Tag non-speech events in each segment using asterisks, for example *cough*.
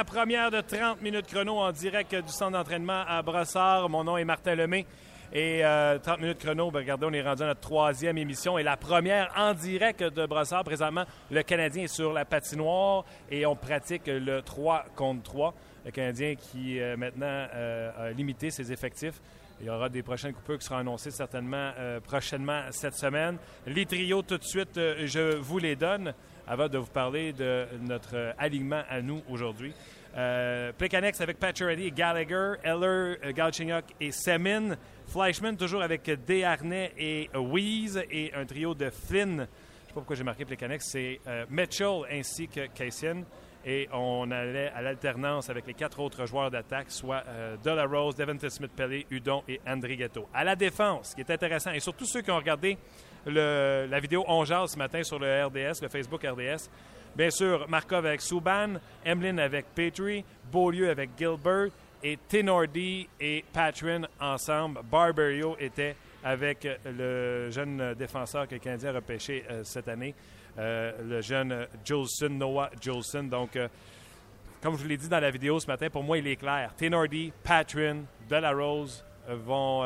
la première de 30 minutes chrono en direct du centre d'entraînement à Brossard. Mon nom est Martin Lemay. Et 30 euh, minutes chrono, ben, regardez, on est rendu à notre troisième émission et la première en direct de Brossard. Présentement, le Canadien est sur la patinoire et on pratique le 3 contre 3. Le Canadien qui euh, maintenant euh, a limité ses effectifs. Il y aura des prochaines coupures qui seront annoncées certainement prochainement cette semaine. Les trios, tout de suite, je vous les donne avant de vous parler de notre alignement à nous aujourd'hui. Euh, avec Pacioretty Gallagher, Eller, Galchenyuk et Semin. Fleischmann toujours avec Desharnais et Weeze et un trio de Flynn. Je ne sais pas pourquoi j'ai marqué Plekanec, c'est euh, Mitchell ainsi que Cassian. Et on allait à l'alternance avec les quatre autres joueurs d'attaque, soit euh, Rose, Devonta Smith-Pelly, Udon et Andrighetto. À la défense, ce qui est intéressant, et surtout ceux qui ont regardé la vidéo On ce matin sur le RDS, le Facebook RDS, bien sûr, Markov avec Subban, Emlyn avec Petrie, Beaulieu avec Gilbert, et Tenordi et Patrin ensemble. Barberio était avec le jeune défenseur que le Canadien a repêché euh, cette année, euh, le jeune Jolson, Noah Jolson. Donc, euh, comme je vous l'ai dit dans la vidéo ce matin, pour moi, il est clair. Tenordi, Patrin, Delarose vont.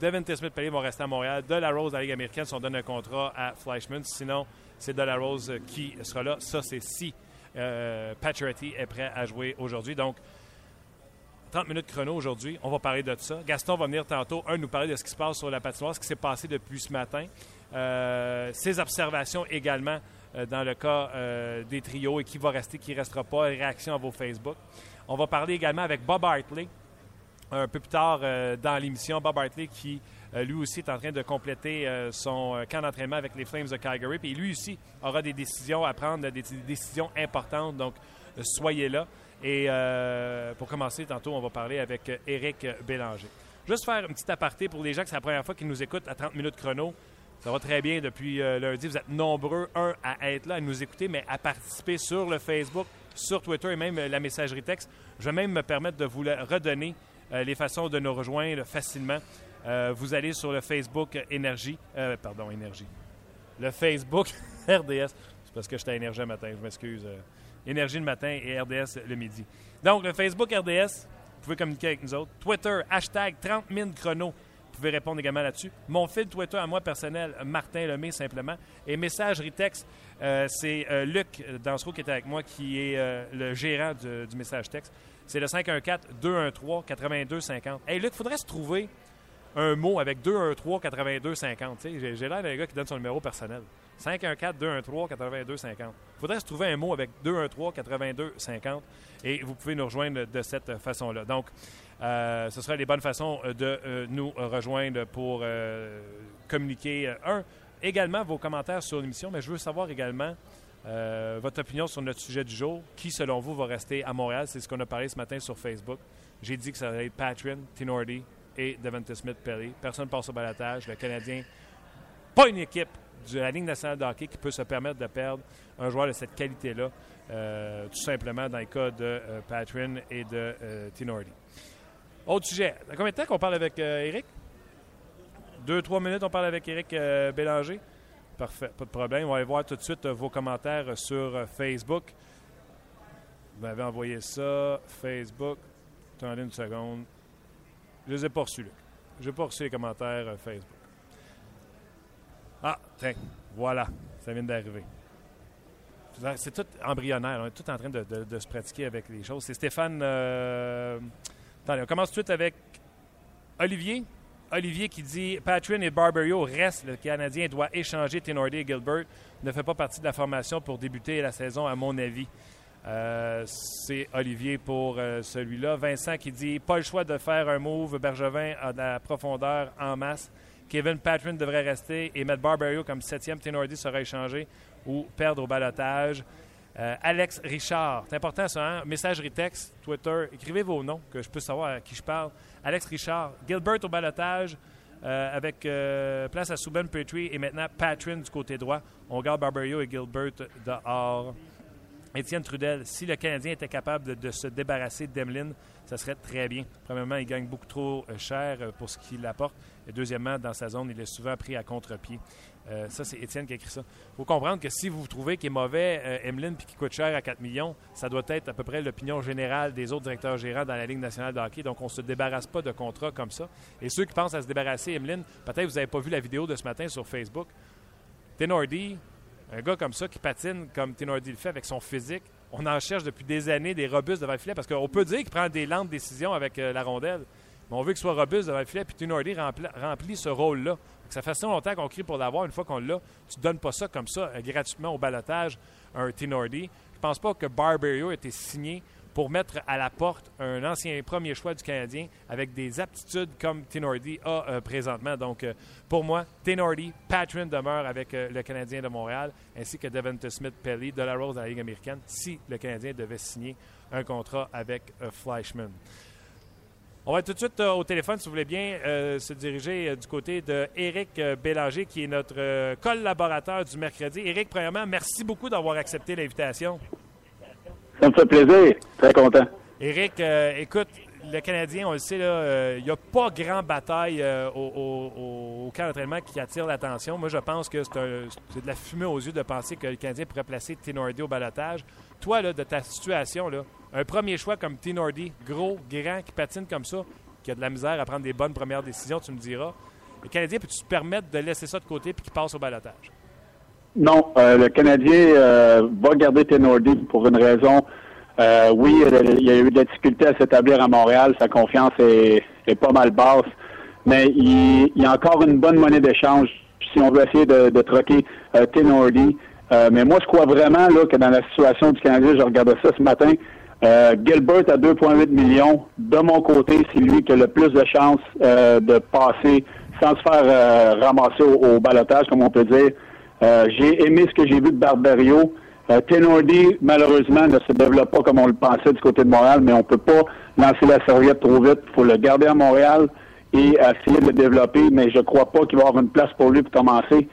Devin Smith Pellier vont rester à Montréal. Delarose, à la Ligue américaine, si on donne un contrat à Fleischmann. Sinon, c'est Delarose qui sera là. Ça, c'est si euh, est prêt à jouer aujourd'hui. Donc, 30 minutes chrono aujourd'hui. On va parler de ça. Gaston va venir tantôt, un, nous parler de ce qui se passe sur la patinoire, ce qui s'est passé depuis ce matin. Euh, ses observations également euh, dans le cas euh, des trios et qui va rester, qui ne restera pas. Réaction à vos Facebook. On va parler également avec Bob Hartley un peu plus tard dans l'émission. Bob Hartley qui lui aussi est en train de compléter son camp d'entraînement avec les Flames de Calgary. Puis lui aussi aura des décisions à prendre, des décisions importantes. Donc, soyez là. Et euh, pour commencer, tantôt, on va parler avec Éric Bélanger. Juste faire un petit aparté pour les gens que c'est la première fois qu'ils nous écoutent à 30 minutes chrono. Ça va très bien depuis euh, lundi. Vous êtes nombreux, un, à être là, à nous écouter, mais à participer sur le Facebook, sur Twitter et même la messagerie texte. Je vais même me permettre de vous redonner euh, les façons de nous rejoindre facilement. vous allez sur le Facebook Énergie. pardon, Énergie. Le Facebook *laughs* RDS. C'est parce que j'étais à Énergie un matin, je m'excuse. Énergie le matin et RDS le midi. Donc, le Facebook RDS, vous pouvez communiquer avec nous autres. Twitter, hashtag 30 000 chrono. Vous pouvez répondre également là-dessus. Mon fil Twitter à moi personnel, Martin Lemay simplement. Et messagerie texte, euh, c'est euh, Luc Dansereau qui est avec moi, qui est euh, le gérant du, message texte. C'est le 514-213-8250. Hey Luc, il faudrait se trouver un mot avec 213-8250. J'ai l'air d'un gars qui donne son numéro personnel. 514-213-8250. Il faudrait se trouver un mot avec 213-8250 et vous pouvez nous rejoindre de cette façon-là. Donc, euh, ce sera les bonnes façons de euh, nous rejoindre pour euh, communiquer. un, également vos commentaires sur l'émission, mais je veux savoir également votre opinion sur notre sujet du jour. Qui, selon vous, va rester à Montréal? C'est ce qu'on a parlé ce matin sur Facebook. J'ai dit que ça allait être Patrin, Tinordi et Devonta Smith-Pelly. Personne ne passe au balatage. Le Canadien, pas une équipe de la Ligue nationale de hockey qui peut se permettre de perdre un joueur de cette qualité-là, euh, tout simplement dans le cas de euh, Patrin et de euh, Tinordi. Autre sujet. Combien de temps qu'on parle avec Eric? Deux, trois minutes, on parle avec Eric Bélanger. Parfait, pas de problème. On va aller voir tout de suite vos commentaires sur Facebook. Vous m'avez envoyé ça, Facebook. Attendez une seconde. Je les ai pas reçus, Je n'ai pas reçu les commentaires Facebook. Ah, voilà, ça vient d'arriver. C'est tout embryonnaire. On est tout en train de, se pratiquer avec les choses. C'est Stéphane. Euh, attendez, on commence tout de suite avec Olivier. Olivier qui dit Patrin et Barberio restent. Le Canadien doit échanger Tenordi et Gilbert. Ne fait pas partie de la formation pour débuter la saison, à mon avis. Euh, c'est Olivier pour euh, celui-là. Vincent qui dit Pas le choix de faire un move. Bergevin de la profondeur en masse. Kevin Patrin devrait rester et mettre Barbario comme septième. Tenordi sera échangé ou perdre au balotage. Euh, Alex Richard, c'est important ça, hein? Messagerie texte, Twitter, écrivez vos noms, que je puisse savoir à qui je parle. Alex Richard, Gilbert au balotage, euh, avec euh, place à Subban Petrie et maintenant Patrin du côté droit. On garde Barbario et Gilbert dehors. Étienne Trudel, si le Canadien était capable de, se débarrasser d'Emeline, ça serait très bien. Premièrement, il gagne beaucoup trop cher pour ce qu'il apporte. Et deuxièmement, dans sa zone, il est souvent pris à contre-pied. Euh, ça, c'est Étienne qui a écrit ça. Il faut comprendre que si vous trouvez qu'il est mauvais, euh, Emeline, puis qu'il coûte cher à 4 millions, ça doit être à peu près l'opinion générale des autres directeurs gérants dans la Ligue nationale de hockey. Donc, on ne se débarrasse pas de contrats comme ça. Et ceux qui pensent à se débarrasser, Emeline, peut-être vous n'avez pas vu la vidéo de ce matin sur Facebook. Tenordi, un gars comme ça qui patine comme Tenordi le fait avec son physique, on en cherche depuis des années des robustes devant le filet parce qu'on peut dire qu'il prend des lentes décisions avec euh, la rondelle. Mais on veut qu'il soit robuste devant le filet, puis Tenordi remplit, remplit ce rôle-là. Ça fait si longtemps qu'on crie pour l'avoir. Une fois qu'on l'a, tu ne donnes pas ça comme ça euh, gratuitement au balotage un Tenordi. Je pense pas que Barberio ait été signé pour mettre à la porte un ancien premier choix du Canadien avec des aptitudes comme Tenordi a euh, présentement. Donc, euh, pour moi, Tenordi, patron demeure avec le Canadien de Montréal, ainsi que Devonta Smith-Pelly de la Rose dans la Ligue américaine, si le Canadien devait signer un contrat avec Fleischmann. On va tout de suite euh, au téléphone, si vous voulez bien, euh, se diriger euh, du côté de Éric Bélanger, qui est notre collaborateur du mercredi. Éric, premièrement, merci beaucoup d'avoir accepté l'invitation. Ça me fait plaisir. Très content. Éric, écoute, le Canadien, on le sait, il n'y a pas grand bataille au, camp d'entraînement qui attire l'attention. Moi, je pense que c'est de la fumée aux yeux de penser que le Canadien pourrait placer Tenordi au balotage. Toi, là, de ta situation, là, un premier choix comme T. Nordy, gros, grand, qui patine comme ça, qui a de la misère à prendre des bonnes premières décisions, tu me diras. Le Canadien, peux-tu te permettre de laisser ça de côté puis qu'il passe au balotage? Non, euh, le Canadien euh, va garder Tenordi pour une raison. Euh, oui, il y a eu de la difficulté à s'établir à Montréal. Sa confiance est, pas mal basse. Mais il, y a encore une bonne monnaie d'échange si on veut essayer de, de troquer Tenordi. mais moi, je crois vraiment là, que dans la situation du Canadien, je regardais ça ce matin, euh, Gilbert à 2,8 millions. De mon côté, c'est lui qui a le plus de chances euh, de passer sans se faire euh, ramasser au, balotage, comme on peut dire. j'ai aimé ce que j'ai vu de Barberio. Tenordi, malheureusement, ne se développe pas comme on le pensait du côté de Montréal, mais on peut pas lancer la serviette trop vite. Il faut le garder à Montréal et essayer de le développer, mais je crois pas qu'il va avoir une place pour lui pour commencer.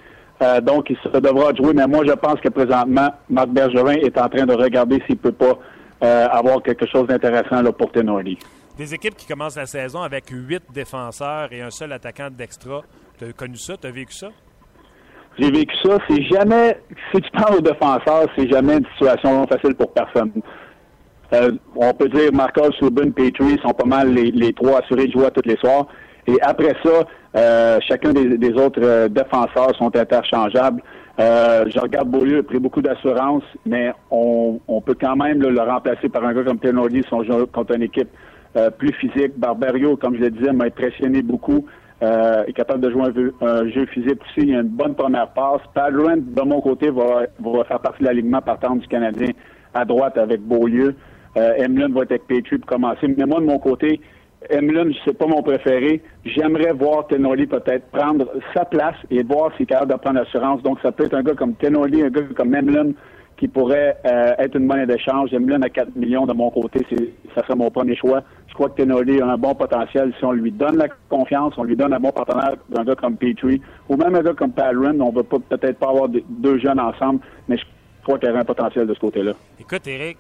donc, il se devra jouer, mais moi, je pense que présentement, Marc Bergevin est en train de regarder s'il peut pas euh, avoir quelque chose d'intéressant pour Tenordi. Des équipes qui commencent la saison avec huit défenseurs et un seul attaquant d'extra. Tu as connu ça? Tu as vécu ça? J'ai vécu ça. C'est jamais, si tu parles aux défenseurs, c'est jamais une situation facile pour personne. Euh, on peut dire Marcos, Subin, Petrie sont pas mal les, trois assurés de jouer tous les soirs. Et après ça, euh, chacun des, autres défenseurs sont interchangeables. Euh, je regarde Beaulieu, a pris beaucoup d'assurance, mais on, peut quand même le remplacer par un gars comme Tenoldi si on joue contre une équipe euh, plus physique. Barbario, comme je le disais, m'a impressionné beaucoup. Euh, est capable de jouer un, jeu physique aussi. Il a une bonne première passe. Padron, de mon côté, va, va faire partie de l'alignement partant du Canadien à droite avec Beaulieu. Euh, Emlyn va être avec Petrie pour commencer. Mais moi, de mon côté, Emlyn, c'est pas mon préféré. J'aimerais voir Tenoli peut-être prendre sa place et voir s'il est capable de prendre l'assurance. Donc, ça peut être un gars comme Tenoli, un gars comme Emlyn qui pourrait euh, être une monnaie d'échange. Emlyn à 4 millions de mon côté, ça serait mon premier choix. Je crois que Tenoli a un bon potentiel. Si on lui donne la confiance, on lui donne un bon partenaire d'un gars comme Petrie ou même un gars comme Padron, on ne va peut-être pas avoir deux jeunes ensemble, mais je crois qu'il y a un potentiel de ce côté-là. Écoute, Eric,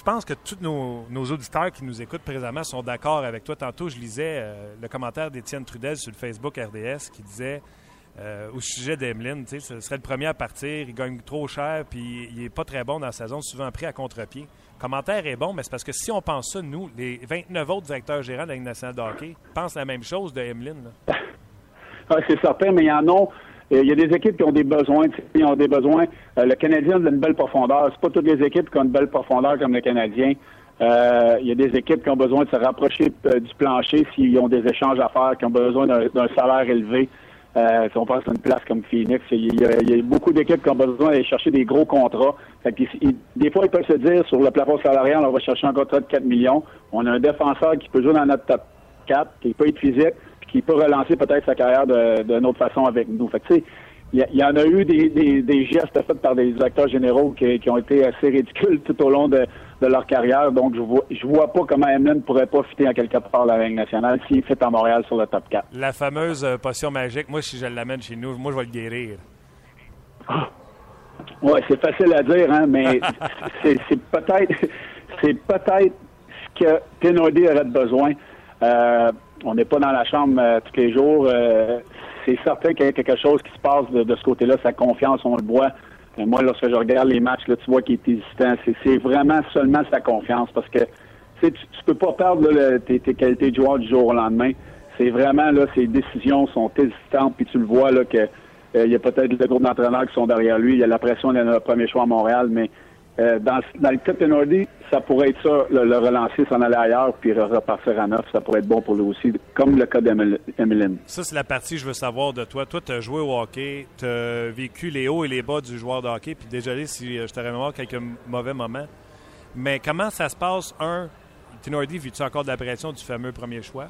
je pense que tous nos, auditeurs qui nous écoutent présentement sont d'accord avec toi. Tantôt, je lisais euh, le commentaire d'Étienne Trudel sur le Facebook RDS qui disait euh, au sujet d'Emeline, ce serait le premier à partir, il gagne trop cher, puis il n'est pas très bon dans la saison, souvent pris à contre-pied. Commentaire est bon, mais c'est parce que si on pense ça, nous, les 29 autres directeurs gérants de la Ligue nationale de hockey pensent la même chose de Emeline. *laughs* c'est certain, mais il y en a il y a des équipes qui ont des besoins, qui ont des besoins. Euh, le Canadien a une belle profondeur. C'est pas toutes les équipes qui ont une belle profondeur comme le Canadien. Euh, il y a des équipes qui ont besoin de se rapprocher euh, du plancher s'ils ont des échanges à faire, qui ont besoin d'un salaire élevé. si on pense à une place comme Phoenix, il y a, beaucoup d'équipes qui ont besoin d'aller chercher des gros contrats. des fois, ils peuvent se dire, sur le plafond salarial, on va chercher un contrat de 4 millions. On a un défenseur qui peut jouer dans notre top 4, qui peut être physique, qui peut relancer peut-être sa carrière d'une autre façon avec nous. Fait il y, en a eu des, gestes faits par des acteurs généraux qui, ont été assez ridicules tout au long de, leur carrière. Donc, je vois, je vois pas comment Emlyn pourrait profiter en quelque part la Ligue nationale s'il fait à Montréal sur le top 4. La fameuse euh, potion magique, moi, si je l'amène chez nous, moi, je vais le guérir. Oui, c'est facile à dire, hein, mais *laughs* c'est peut-être c'est peut-être ce que Tenody aurait besoin. Euh, on n'est pas dans la chambre tous les jours. c'est certain qu'il y a quelque chose qui se passe de, ce côté-là. Sa confiance, on le voit. moi, lorsque je regarde les matchs, là, tu vois qu'il est hésitant. C'est vraiment seulement sa confiance parce que tu, ne peux pas perdre tes, qualités de joueur du jour au lendemain. C'est vraiment là, ses décisions sont hésitantes, puis tu le vois là que il y a peut-être le groupe d'entraîneurs qui sont derrière lui. Il y a la pression de notre premier choix à Montréal, mais euh, dans, le cas de Nordy, ça pourrait être ça, le, relancer, s'en aller ailleurs, puis repartir à neuf. Ça pourrait être bon pour lui aussi, comme le cas d'Emeline. Ça, c'est la partie que je veux savoir de toi. Toi, tu as joué au hockey, tu as vécu les hauts et les bas du joueur de hockey, puis désolé si euh, je t'aurais mémoire quelques mauvais moments. Mais comment ça se passe? Un, Tenordi, vis-tu encore de la pression du fameux premier choix?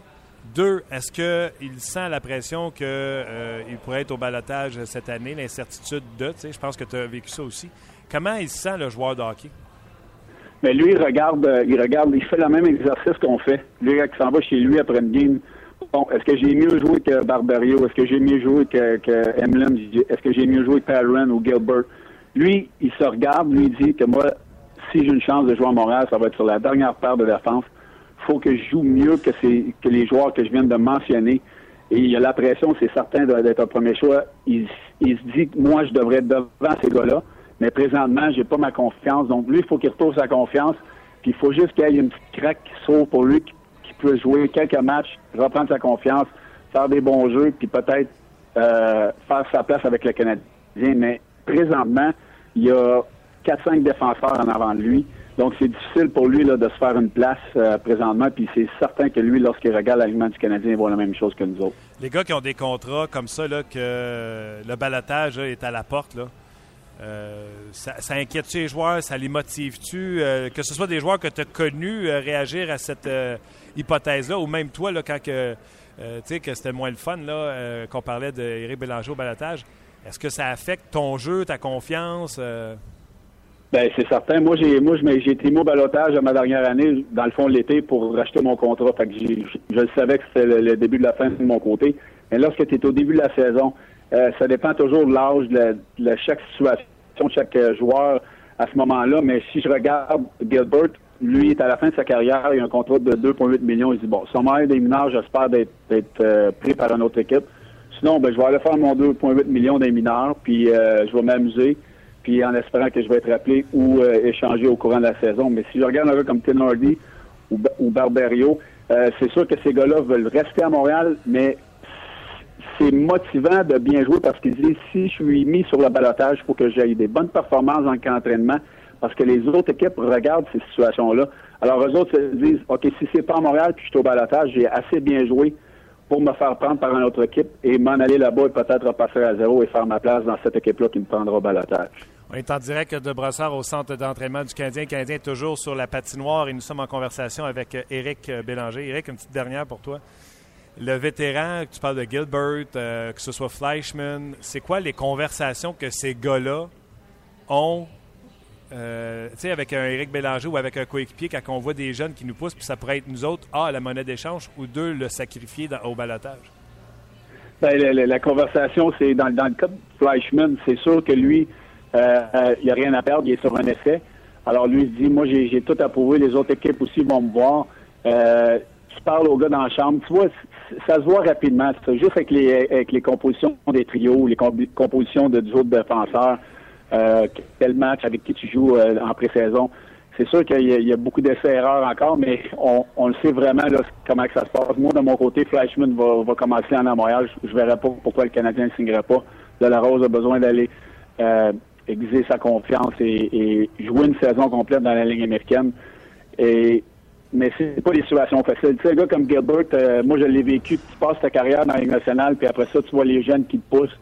Deux, est-ce qu'il sent la pression qu'il euh, pourrait être au balotage cette année, l'incertitude de, tu sais, je pense que tu as vécu ça aussi. Comment il sent le joueur de hockey? Mais lui, il regarde, euh, il regarde, il fait le même exercice qu'on fait. Lui, il s'en va chez lui après une game, bon, est-ce que j'ai mieux joué que Barbario? Est-ce que j'ai mieux joué que, que? Est-ce que j'ai mieux joué que Perrin ou Gilbert? Lui, il se regarde, lui, dit que moi, si j'ai une chance de jouer à Montréal, ça va être sur la dernière paire de défense. Il faut que je joue mieux que, que les joueurs que je viens de mentionner. Et il a la pression, c'est certain d'être un premier choix. Il, il se dit que moi, je devrais être devant ces gars-là. Mais présentement, j'ai pas ma confiance. Donc, lui, il faut qu'il retrouve sa confiance. Puis, il faut juste qu'il y ait une petite craque qui s'ouvre pour lui, qui peut jouer quelques matchs, reprendre sa confiance, faire des bons jeux, puis peut-être euh, faire sa place avec le Canadien. Mais présentement, il y a 4-5 défenseurs en avant de lui. Donc, c'est difficile pour lui là, de se faire une place euh, présentement. Puis c'est certain que lui, lorsqu'il regarde l'alignement du Canadien, il voit la même chose que nous autres. Les gars qui ont des contrats comme ça, là, que le balatage est à la porte, là, euh, ça, inquiète-tu les joueurs? Ça les motive-tu? Euh, que ce soit des joueurs que tu as connus euh, réagir à cette hypothèse-là, ou même toi, là, quand que, c'était moins le fun là, qu'on parlait d'Éric Bélanger au balatage, est-ce que ça affecte ton jeu, ta confiance? Ben c'est certain. Moi, j'ai moi j'ai été au balotage à ma dernière année, dans le fond de l'été, pour racheter mon contrat. Je, le savais que c'était le, début de la fin de mon côté. Mais lorsque tu es au début de la saison, ça dépend toujours de l'âge, de, chaque situation, de chaque euh, joueur à ce moment-là. Mais si je regarde Gilbert, lui est à la fin de sa carrière, il a un contrat de 2,8 millions. Il dit bon, sommaire des mineurs, j'espère d'être euh, pris par une autre équipe. Sinon, ben, je vais aller faire mon 2,8 millions des mineurs, puis je vais m'amuser, puis en espérant que je vais être appelé ou échangé au courant de la saison. Mais si je regarde un gars comme Tim Hardy ou, ou Barberio, c'est sûr que ces gars-là veulent rester à Montréal, mais c'est motivant de bien jouer parce qu'ils disent si je suis mis sur le balotage, il faut que j'aille des bonnes performances en camp d'entraînement parce que les autres équipes regardent ces situations-là. Alors, eux autres se disent OK, si c'est pas à Montréal puis je suis au balotage, j'ai assez bien joué pour me faire prendre par une autre équipe et m'en aller là-bas et peut-être repasser à zéro et faire ma place dans cette équipe-là qui me prendra au balotage. On est en direct de Brossard au centre d'entraînement du Canadien. Le Canadien est toujours sur la patinoire et nous sommes en conversation avec Éric Bélanger. Éric, une petite dernière pour toi le vétéran, tu parles de Gilbert, euh, que ce soit Fleischman, c'est quoi les conversations que ces gars-là ont euh, avec un Éric Bélanger ou avec un coéquipier quand on voit des jeunes qui nous poussent, puis ça pourrait être nous autres, ah, la monnaie d'échange, ou deux, le sacrifier au balotage? Ben, la, conversation, c'est dans, le cas de Fleischman, c'est sûr que lui, euh, il n'y a rien à perdre, il est sur un essai. Alors lui, il dit, moi, j'ai tout approuvé, les autres équipes aussi vont me voir. tu parles aux gars dans la chambre, tu vois, ça se voit rapidement. C'est juste avec les, avec les compositions des trios, les compositions de, autres défenseurs, euh, quel match avec qui tu joues euh, en pré-saison. C'est sûr qu'il y, a beaucoup d'essais-erreurs encore, mais on, le sait vraiment là, comment que ça se passe. Moi, de mon côté, Flashman va, va commencer en Montréal. Je ne verrai pas pourquoi le Canadien ne signerait pas. De la Rose a besoin d'aller euh, aiguiser sa confiance et, et, jouer une saison complète dans la ligne américaine. Et mais c'est pas des situations faciles. Tu sais, un gars comme Gilbert, euh, moi je l'ai vécu, tu passes ta carrière dans la nationale, puis après ça, tu vois les jeunes qui te poussent.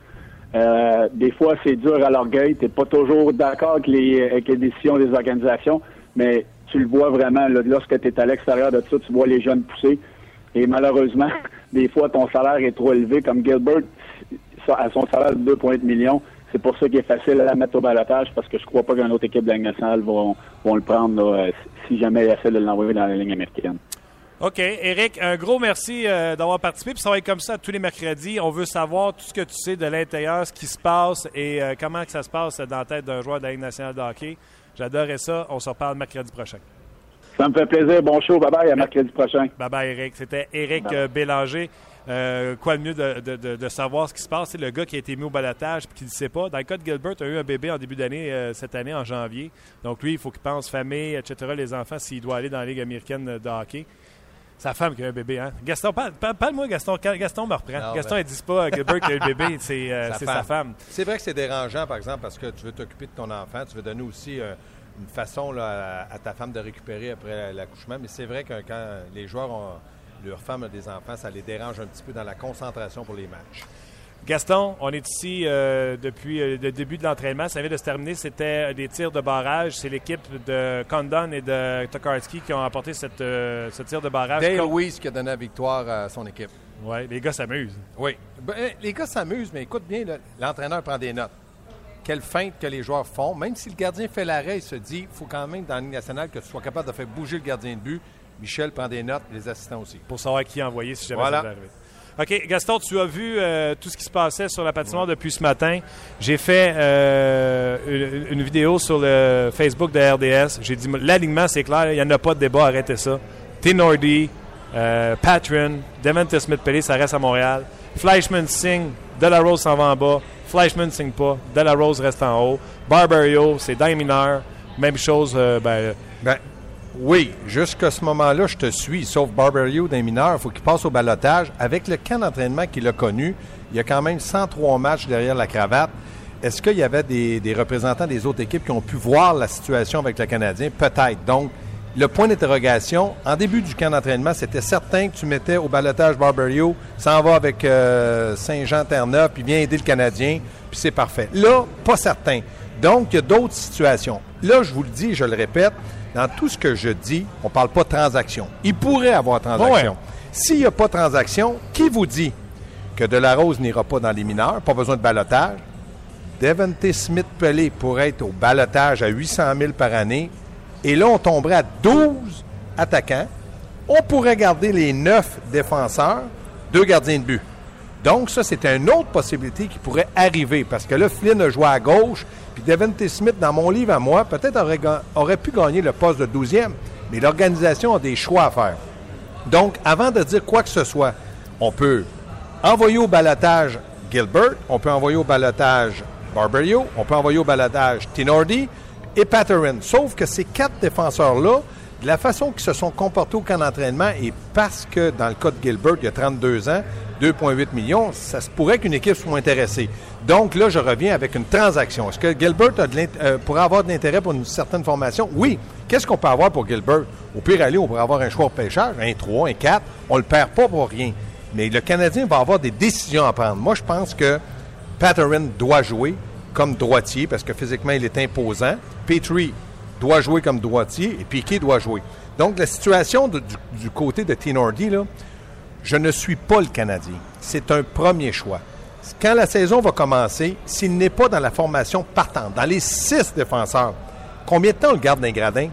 Euh, des fois, c'est dur à l'orgueil. Tu n'es pas toujours d'accord avec les, avec les décisions des organisations, mais tu le vois vraiment lorsque tu es à l'extérieur de ça, tu vois les jeunes pousser. Et malheureusement, *laughs* des fois, ton salaire est trop élevé, comme Gilbert, à son salaire de 2,8 millions. C'est pour ça qu'il est facile à la mettre au balotage parce que je crois pas qu'une autre équipe de la nationale vont, vont le prendre euh, si jamais il essaie de l'envoyer dans la ligne américaine. OK. Eric, un gros merci euh, d'avoir participé. Puis ça va être comme ça tous les mercredis. On veut savoir tout ce que tu sais de l'intérieur, ce qui se passe et euh, comment que ça se passe dans la tête d'un joueur de la Ligue nationale de hockey. J'adorerais ça. On se reparle mercredi prochain. Ça me fait plaisir. Bon show. Bye-bye. À mercredi prochain. Bye-bye, Eric. C'était Eric Bélanger. Euh, quoi de mieux de, savoir ce qui se passe? C'est le gars qui a été mis au balotage et qui ne sait pas. Dans le cas de Gilbert, a eu un bébé en début d'année, euh, cette année, en janvier. Donc lui, il faut qu'il pense famille, etc., les enfants, s'il doit aller dans la Ligue américaine de hockey. Sa femme qui a un bébé, hein? Gaston, parle-moi, Gaston. Gaston me reprend. Gaston, il dit pas Gilbert qui a un bébé, *laughs* c'est euh, sa, femme. C'est vrai que c'est dérangeant, par exemple, parce que tu veux t'occuper de ton enfant, tu veux donner aussi une façon à, à, ta femme de récupérer après l'accouchement, mais c'est vrai que quand les joueurs ont leurs femmes ont des enfants, ça les dérange un petit peu dans la concentration pour les matchs. Gaston, on est ici euh, depuis euh, le début de l'entraînement. Ça vient de se terminer. C'était des tirs de barrage. C'est l'équipe de Condon et de Tokarski qui ont apporté cette, euh, ce tir de barrage. Dale Weiss qui a donné la victoire à son équipe. Oui, les gars s'amusent. Oui. Ben, les gars s'amusent, mais écoute bien, l'entraîneur prend des notes. Quelle feinte que les joueurs font. Même si le gardien fait l'arrêt, il se dit il faut quand même, dans la Ligue nationale, que tu sois capable de faire bouger le gardien de but Michel prend des notes, les assistants aussi. Pour savoir qui envoyer si jamais ça arriver. OK, Gaston, tu as vu euh, tout ce qui se passait sur la patinoire depuis ce matin. J'ai fait euh, une, vidéo sur le Facebook de RDS. J'ai dit l'alignement, c'est clair, il n'y en a pas de débat, arrêtez ça. T-Nordy, euh, Patron, Devante Smith-Pelly, ça reste à Montréal. Fleischman signe, Delarose s'en va en bas. Fleischman signe pas, Delarose reste en haut. Barbario, c'est dans mineur. Même chose, ben, ben oui, jusqu'à ce moment-là, je te suis. Sauf Barberio d'un mineur, il faut qu'il passe au balotage. Avec le camp d'entraînement qu'il a connu, il y a quand même 103 matchs derrière la cravate. Est-ce qu'il y avait des, représentants des autres équipes qui ont pu voir la situation avec le Canadien? Peut-être. Donc, le point d'interrogation, en début du camp d'entraînement, c'était certain que tu mettais au balotage Barberio, s'en va avec euh, Saint-Jean-Terre-Neuf, puis vient aider le Canadien, puis c'est parfait. Là, pas certain. Donc, il y a d'autres situations. Là, je vous le dis, je le répète, dans tout ce que je dis, on ne parle pas de transaction. Il pourrait avoir transaction. S'il n'y a pas de transaction, qui vous dit que De La Rose n'ira pas dans les mineurs, pas besoin de balotage? Devante Smith-Pelé pourrait être au balotage à 800 000 par année. Et là, on tomberait à 12 attaquants. On pourrait garder les 9 défenseurs, deux gardiens de but. Donc, ça, c'est une autre possibilité qui pourrait arriver parce que là, Flynn a joué à gauche, puis Devante Smith, dans mon livre à moi, peut-être aurait, aurait pu gagner le poste de 12e, mais l'organisation a des choix à faire. Donc, avant de dire quoi que ce soit, on peut envoyer au balotage Gilbert, on peut envoyer au balotage Barberio, on peut envoyer au balotage Tinordi et Patterin. Sauf que ces quatre défenseurs-là, de la façon qu'ils se sont comportés au camp d'entraînement et parce que, dans le cas de Gilbert, il y a 32 ans, 2,8 millions, ça se pourrait qu'une équipe soit intéressée. Donc là, je reviens avec une transaction. Est-ce que Gilbert euh, pourrait avoir de l'intérêt pour une certaine formation? Oui. Qu'est-ce qu'on peut avoir pour Gilbert? Au pire, aller, on pourrait avoir un choix au pêcheur, un 3, un 4. On le perd pas pour rien. Mais le Canadien va avoir des décisions à prendre. Moi, je pense que Patterin doit jouer comme droitier parce que physiquement, il est imposant. Petrie doit jouer comme droitier et Piquet doit jouer. Donc, la situation du, du, côté de Tinordi, là, je ne suis pas le Canadien. C'est un premier choix. Quand la saison va commencer, s'il n'est pas dans la formation partante, dans les six défenseurs, combien de temps on le garde d'un gradin?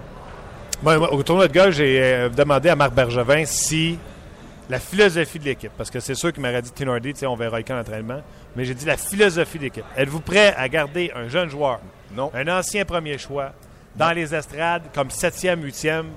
au tournoi de golf, j'ai euh, demandé à Marc Bergevin si la philosophie de l'équipe, parce que c'est sûr qu'il m'aurait dit Tinordi, on verra quand l'entraînement, mais j'ai dit la philosophie de l'équipe. Êtes-vous prêt à garder un jeune joueur, non. un ancien premier choix, dans les estrades comme septième, huitième,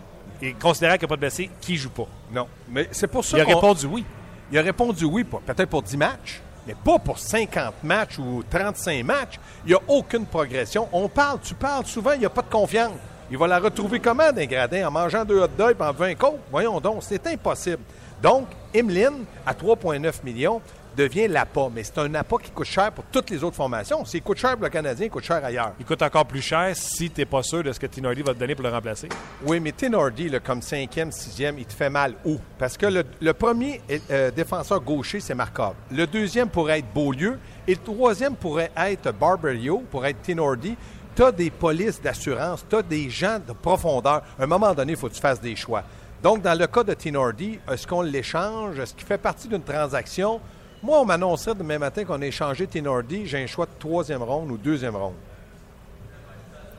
et considérant qu'il n'y a pas de blessé, qui joue pas? Non. Mais c'est pour ça Il a répondu oui. Il a répondu oui, peut-être pour 10 matchs, mais pas pour 50 matchs ou 35 matchs. Il n'y a aucune progression. On parle, tu parles souvent, il n'y a pas de confiance. Il va la retrouver comment d'un gradin en mangeant deux hot dogs et en 20 côtes? Voyons donc, c'est impossible. Donc, Emeline, à 3,9 millions, devient l'APA. Mais c'est un APA qui coûte cher pour toutes les autres formations. S'il coûte cher pour le Canadien, il coûte cher ailleurs. Il coûte encore plus cher si tu n'es pas sûr de ce que Tinordi va te donner pour le remplacer. Oui, mais Tinordi, comme cinquième, sixième, il te fait mal où? Parce que le, premier euh, défenseur gaucher, c'est Markov. Le deuxième pourrait être Beaulieu. Et le troisième pourrait être Barberio, pourrait être Tinordi. Tu as des polices d'assurance, tu as des gens de profondeur. À un moment donné, il faut que tu fasses des choix. Donc, dans le cas de Tinordi, est-ce qu'on l'échange? Est-ce qu'il fait partie d'une transaction? Moi, on m'annoncerait demain matin qu'on a échangé Tinordi, j'ai un choix de troisième ronde ou deuxième ronde.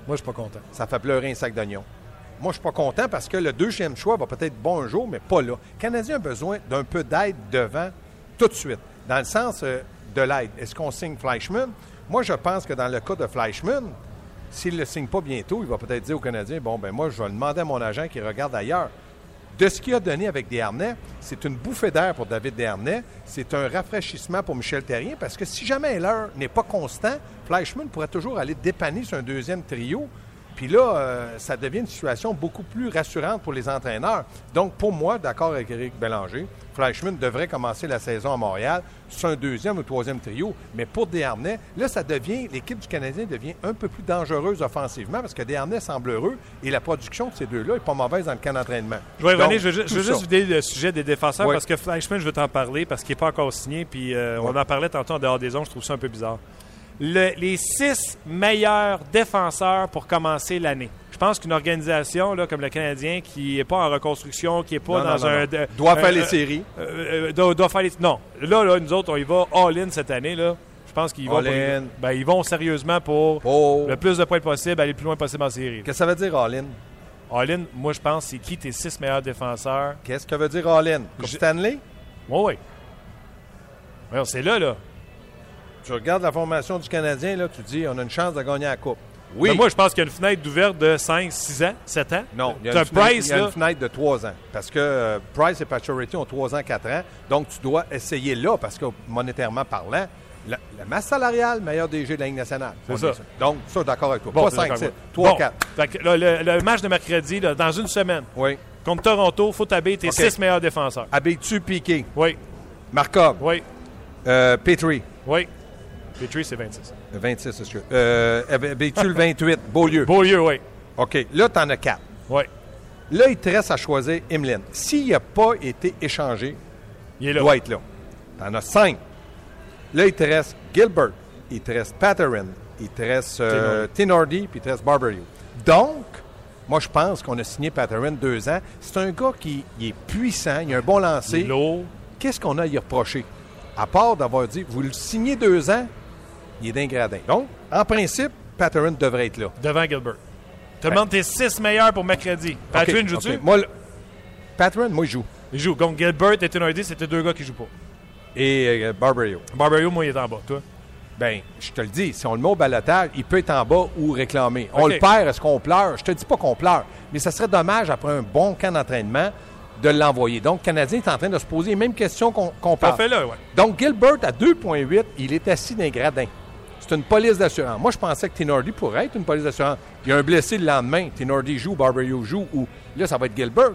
Moi, je suis pas content. Ça fait pleurer un sac d'oignons. Moi, je suis pas content parce que le deuxième choix va peut-être bon un mais pas là. Le Canadien a besoin d'un peu d'aide devant tout de suite. Dans le sens euh, de l'aide. Est-ce qu'on signe Fleischmann? Moi, je pense que dans le cas de Fleischmann, s'il ne le signe pas bientôt, il va peut-être dire aux Canadiens, bon, ben moi, je vais demander à mon agent qu'il regarde ailleurs. De ce qu'il a donné avec Desharnais, c'est une bouffée d'air pour David Desharnais. C'est un rafraîchissement pour Michel Terrien parce que si jamais l'heure n'est pas constant, Fleischmann pourrait toujours aller dépanner sur un deuxième trio. Puis là, euh, ça devient une situation beaucoup plus rassurante pour les entraîneurs. Donc, pour moi, d'accord avec Eric Bélanger, Fleischmann devrait commencer la saison à Montréal sur un deuxième ou troisième trio. Mais pour Desharnais, là, ça devient, l'équipe du Canadien devient un peu plus dangereuse offensivement parce que Desharnais semble heureux et la production de ces deux-là n'est pas mauvaise dans le camp d'entraînement. Je vais revenir, je, veux je juste vider le sujet des défenseurs Oui. parce que Fleischmann, je veux t'en parler parce qu'il n'est pas encore signé. Puis euh, on en parlait tantôt en dehors des ondes, je trouve ça un peu bizarre. Le- les six meilleurs défenseurs pour commencer l'année. Je pense qu'une organisation là, comme le Canadien qui n'est pas en reconstruction, qui n'est pas Non, dans non, un. non. de- Doit faire euh, les euh, séries. euh, euh, doit, doit faire les- Non. Là, là, nous autres, on y va all-in cette année. Là. Je pense qu'ils vont. Ben, ils vont sérieusement pour Oh. le plus de points possible, aller le plus loin possible en série. Qu'est-ce que ça veut dire all-in? All-in, moi, je pense, c'est qui tes six meilleurs défenseurs? Qu'est-ce que veut dire all-in? Coupe Je- Stanley? Oui, oui. C'est là, là. Tu regardes la formation du Canadien, là, tu dis on a une chance de gagner la Coupe. Oui. Ben, moi, je pense qu'il y a une fenêtre d'ouverte de 5, 6 ans, 7 ans. non, il y a, une fenêtre, Price, il y a là. une fenêtre de 3 ans. Parce que euh, Price et Pacioretty ont 3 ans, 4 ans. Donc, tu dois essayer là, parce que monétairement parlant, la, la masse salariale, meilleur DG de la Ligue nationale. C'est ça. Donc, ça, d'accord avec toi. Bon, pas c'est 5, d'accord, 7, ouais. 3, Bon, 4. fait que, là, le, le match de mercredi, là, dans une semaine, Oui. contre Toronto, faut taber tes OK. 6 meilleurs défenseurs. Habitu Piqué, Oui, Markov, oui, euh, Petrie? oui. Petrie, c'est 26. 26, excuse. Euh, Habitu le 28, *laughs* Beaulieu. Beaulieu, oui. OK, là, tu en as 4. Oui, Là, il te reste à choisir Emeline. S'il n'a pas été échangé, il est là. doit être là. Tu en as 5. Là, il te reste Gilbert, il te reste Patterin, il te reste euh, Tinordi, puis il te reste Barberio. Donc, moi, je pense qu'on a signé Patterin deux ans. C'est un gars qui il est puissant, il a un bon lancer. Qu'est-ce qu'on a à y reprocher? À part d'avoir dit, vous le signez deux ans, il est d'un gradin. Donc, en principe, Patterin devrait être là. devant Gilbert. Te demandes tes 6 meilleurs pour mercredi. OK, joue-tu? Moi, le- Patterin, moi, il joue. Il joue. Donc Gilbert et Tenardi, c'était deux gars qui jouent pas. Et euh, Barberio. Barbario, moi, il est en bas. Toi? Ben, je te le dis, si on le met au balotage, il peut être en bas ou réclamer. On le perd, est-ce qu'on pleure? Je te dis pas qu'on pleure, mais ça serait dommage, après un bon camp d'entraînement, de l'envoyer. Donc, le Canadien est en train de se poser les mêmes questions qu'on qu'on parle. Là, ouais. Donc, Gilbert, à 2,8, il est assis d'un gradin. C'est une police d'assurance. Moi, je pensais que Tinordi pourrait être une police d'assurance. Il y a un blessé le lendemain. Tinordi joue, Barberio joue, ou là, ça va être Gilbert.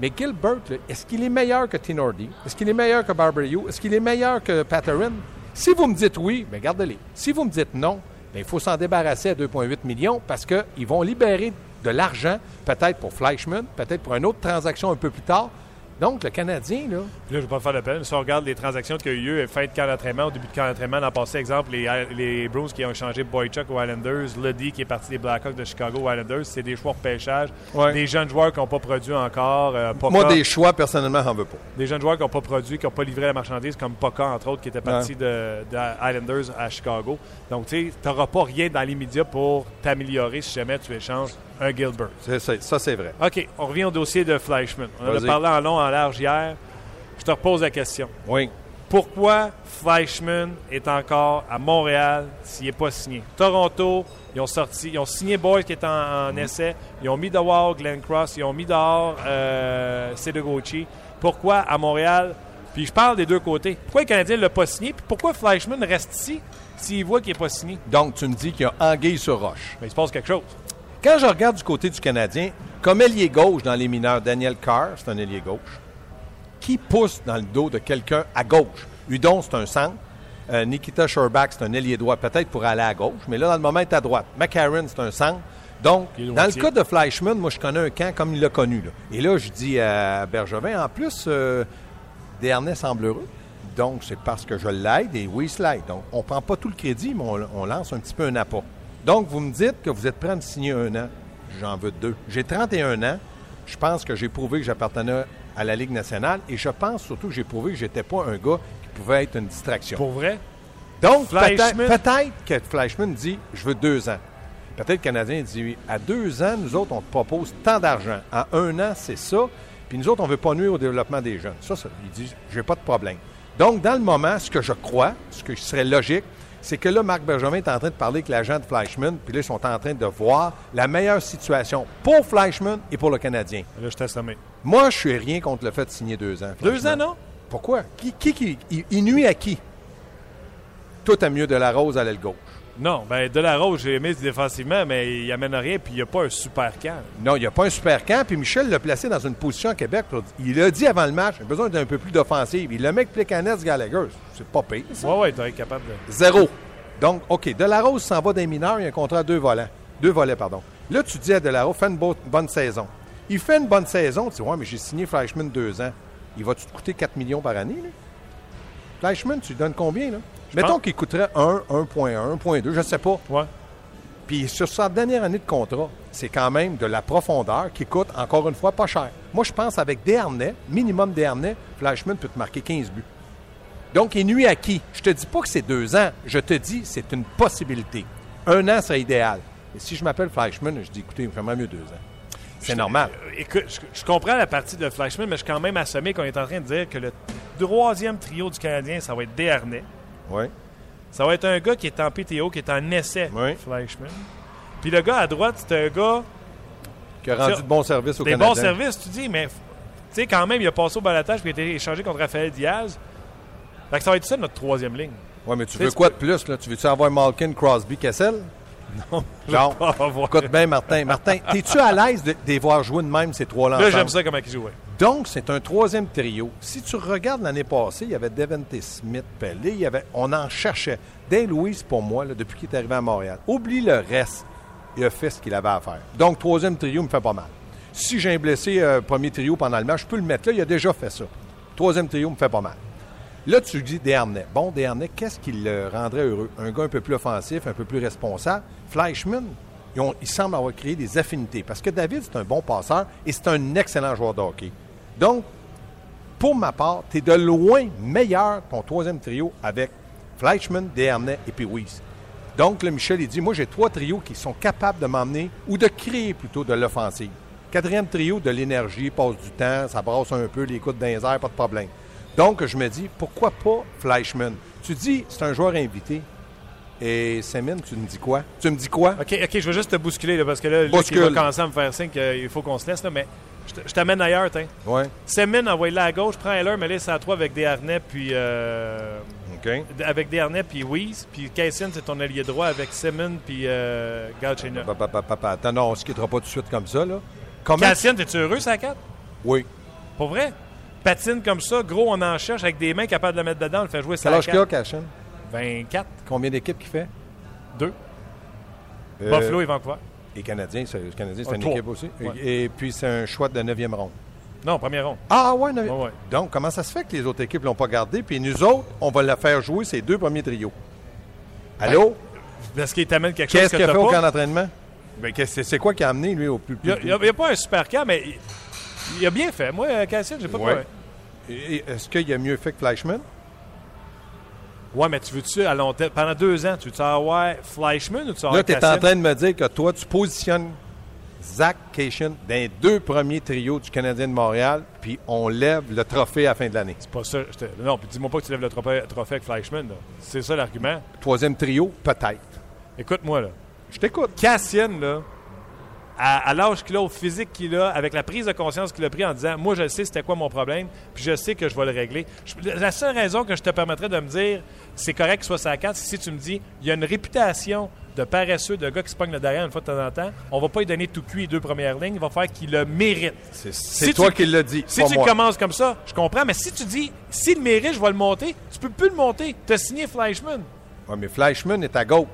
Mais Gilbert, est-ce qu'il est meilleur que Tinordi? Est-ce qu'il est meilleur que Barberio? Est-ce qu'il est meilleur que Patterin? Si vous me dites oui, bien, gardez-les. Si vous me dites non, bien, il faut s'en débarrasser à 2,8 millions parce qu'ils vont libérer de l'argent, peut-être pour Fleischmann, peut-être pour une autre transaction un peu plus tard. Donc, le Canadien, là, Là, je ne vais pas faire de peine. Si on regarde les transactions qu'il y a eu lieu, fin de camp d'entraînement, au début de camp d'entraînement, l'an passé, exemple, les, les Bruins qui ont échangé Boychuk aux Islanders, Luddy qui est parti des Blackhawks de Chicago aux Islanders, c'est des choix de pêchage. Ouais. Des jeunes joueurs qui n'ont pas produit encore. euh, moi, des choix, personnellement, j'en veux pas. des jeunes joueurs qui n'ont pas produit, qui n'ont pas livré la marchandise, comme Poca, entre autres, qui était parti de, de Islanders à Chicago. Donc, tu sais, tu n'auras pas rien dans l'immédiat pour t'améliorer si jamais tu échanges un Gilbert. C'est- c'est- ça, c'est vrai. OK, on revient au dossier de Fleischmann. On en a parlé en long, en large hier. Je te repose la question. Oui. Pourquoi Fleischmann est encore à Montréal s'il n'est pas signé? Toronto, ils ont sorti, ils ont signé Boyd qui est en, en essai, ils ont mis dehors Glenn Cross, ils ont mis dehors euh, Sedegochi. Pourquoi à Montréal? Puis je parle des deux côtés. Pourquoi le Canadien ne l'a pas signé? Puis pourquoi Fleischmann reste ici s'il voit qu'il n'est pas signé? Donc, tu me dis qu'il y a anguille sur roche. Mais il se passe quelque chose. Quand je regarde du côté du Canadien, comme ailier gauche dans les mineurs, Daniel Carr, c'est un ailier gauche, qui pousse dans le dos de quelqu'un à gauche? Udon, c'est un centre. Euh, Nikita Sherbak, c'est un ailier droit, peut-être pour aller à gauche, mais là, dans le moment, il est à droite. McCarron, c'est un centre. Donc, dans le cas de Fleischmann, moi, je connais un camp comme il l'a connu. là. Et là, je dis à Bergevin, en plus, euh, Desharnais semble heureux. Donc, c'est parce que je l'aide et oui, il se l'aide. Donc, on ne prend pas tout le crédit, mais on, on lance un petit peu un appât. Donc, vous me dites que vous êtes prêt à me signer un an. J'en veux deux. J'ai 31 ans. Je pense que j'ai prouvé que j'appartenais à la Ligue nationale et je pense surtout que j'ai prouvé que j'étais pas un gars qui pouvait être une distraction. Pour vrai? Donc, peut-être que Fleischmann dit je veux deux ans. Peut-être que le Canadien dit à deux ans, nous autres, on te propose tant d'argent. À un an, c'est ça. Puis nous autres, on ne veut pas nuire au développement des jeunes. Ça, ça il dit j'ai pas de problème. Donc, dans le moment, ce que je crois, ce que serait logique, c'est que là, Marc Bergevin est en train de parler avec l'agent de Fleischmann, puis là, ils sont en train de voir la meilleure situation pour Fleischmann et pour le Canadien. Là, je t'assomme. Moi, je suis rien contre le fait de signer deux ans. Deux ans, non? Pourquoi? Qui, qui, qui- il, il nuit à qui? Tout à mieux de la rose à l'aile gauche. Non, ben De La Rose, j'ai aimé défensivement, mais il amène rien, puis il n'y a pas un super camp. Non, il n'y a pas un super camp. Puis Michel l'a placé dans une position à Québec. Il a dit avant le match, j'ai besoin d'un peu plus d'offensive. Il le met avec Gallagher. C'est pas pire, ça. Ouais, ouais, tu être capable de. Zéro. Donc, OK, Delarose s'en va d'un mineur, il a un contrat à deux volants. Deux volets, pardon. Là, tu dis à Delarose, fais une bo- bonne saison. Il fait une bonne saison, tu dis, ouais, mais j'ai signé Fleischmann deux ans. Il va-tu te coûter 4 millions par année, là? Fleischmann, tu lui donnes combien, là? Mettons pense- qu'il coûterait 1, 1.1, 1.2, je ne sais pas. Ouais. Puis sur sa dernière année de contrat, c'est quand même de la profondeur qui coûte, encore une fois, pas cher. Moi, je pense avec Desharnais, minimum Desharnais, Fleischmann peut te marquer 15 buts. Donc, il nuit à qui? Je te dis pas que c'est deux ans. Je te dis c'est une possibilité. Un an serait idéal. Et si je m'appelle Fleischmann, je dis, écoutez, j'aimerais mieux deux ans. C'est normal. Euh, Écoute, je, je comprends la partie de Flashman, mais je suis quand même assommé qu'on est en train de dire que le troisième trio du Canadien, ça va être Desharnais. Oui. Ça va être un gars qui est en PTO, qui est en essai, Oui. Fleischmann. Puis le gars à droite, c'est un gars Qui a rendu de bons services au des Canada. bons services, tu dis, mais tu sais, quand même, il a passé au balatage puis il a été échangé contre Raphaël Diaz. Fait que ça va être ça, notre troisième ligne. Oui, mais tu veux quoi de plus, là? Tu veux-tu avoir Malkin, Crosby, Kessel? *laughs* Non. Avoir- écoute bien, Martin. Martin, *laughs* es-tu à l'aise de, de les voir jouer de même, ces trois-là Là, j'aime ça comment il jouait. Donc, c'est un troisième trio. Si tu regardes l'année passée, il y avait Devante Smith, Pelé, il y avait, on en cherchait. Dale Louise, pour moi, là, depuis qu'il est arrivé à Montréal, oublie le reste. Il a fait ce qu'il avait à faire. Donc, troisième trio me fait pas mal. Si j'ai un blessé euh, premier trio pendant le match, je peux le mettre là. Il a déjà fait ça. Troisième trio me fait pas mal. Là, tu dis Desharnais. Bon, Desharnais, qu'est-ce qui le rendrait heureux? Un gars un peu plus offensif, un peu plus responsable. Fleischmann, il semble avoir créé des affinités. Parce que David, c'est un bon passeur et c'est un excellent joueur de. Donc, pour ma part, tu es de loin meilleur ton troisième trio avec Fleischmann, Desharnais et puis Weiss. Donc, le Michel, il dit, moi, j'ai trois trios qui sont capables de m'emmener ou de créer plutôt de l'offensive. Quatrième trio, de l'énergie, passe du temps, ça brasse un peu, les coups les airs, pas de problème. Donc, je me dis, pourquoi pas Fleischmann? Tu dis, c'est un joueur invité. Et Semin, tu me dis quoi? Tu me dis quoi? OK, OK, je vais juste te bousculer, là, parce que là, Luc, il va commencer à me faire signe qu'il faut qu'on se laisse, là, mais je t'amène ailleurs, tiens. Ouais. Semin, envoie-le à gauche, prends Heller, mais laisse à toi avec Desharnais, puis... euh, OK. avec Desharnais, puis Weiss, puis Cassian, c'est ton allié droit avec Semin, puis euh, Galchenyuk. Pa- pa- pa- pa- pa- Attends, non, on ne se quittera pas tout de suite comme ça, là. Comment? Cassian, t'es-tu heureux, ça 4? Oui. Pour vrai? Patine comme ça, gros, on en cherche avec des mains capables de le mettre dedans, on le fait jouer Quel ça âge qu'il a, Cashin? 24, Combien d'équipes qu'il fait? 2. Euh, Buffalo et Vancouver. Et Canadien, c'est, Canadien, c'est Ah, une trois. équipe aussi. Ouais. Et, puis, c'est un choix de 9e ronde. Non, premier rond. Ah, ouais, 9e. Ouais, ouais. Donc, comment ça se fait que les autres équipes ne l'ont pas gardé? Puis nous autres, on va la faire jouer ces deux premiers trios. Allô? Parce qu'il t'amène quelque chose Qu'est-ce que qu'il a fait au camp d'entraînement? Ben, c'est, c'est quoi qui a amené, lui, au plus. Il plus- n'y a, pas un super camp, mais il, il a bien fait. Moi, euh, Cassian, j'ai pas Ouais. Est-ce qu'il a mieux fait que Fleischmann? Ouais, mais tu veux-tu, à long terme, pendant deux ans, tu veux-tu avoir Fleischmann ou tu Là, tu es en train de me dire que toi, tu positionnes Zach Cation dans les deux premiers trios du Canadien de Montréal, puis on lève le trophée à la fin de l'année. C'est pas ça. je te- Non, puis dis-moi pas que tu lèves le trophée, trophée avec Fleischmann. C'est ça l'argument. Troisième trio, peut-être. Écoute-moi, là. Je t'écoute. Cassian, là, à, à l'âge qu'il a, au physique qu'il a, avec la prise de conscience qu'il a pris en disant Moi, je sais c'était quoi mon problème, puis je sais que je vais le régler. Je- la seule raison que je te permettrais de me dire c'est correct qu'il soit sa carte, c'est si tu me dis il y a une réputation de paresseux, de gars qui se pogne le derrière une fois de temps en temps, on va pas lui donner tout cuit les deux premières lignes, il va faire qu'il le mérite. C'est, Si toi qui l'as dit, Si tu moi. commences comme ça, je comprends, mais si tu dis s'il le mérite, je vais le monter, tu peux plus le monter. Tu as signé Fleischmann. Ouais, mais Fleischmann est à gauche.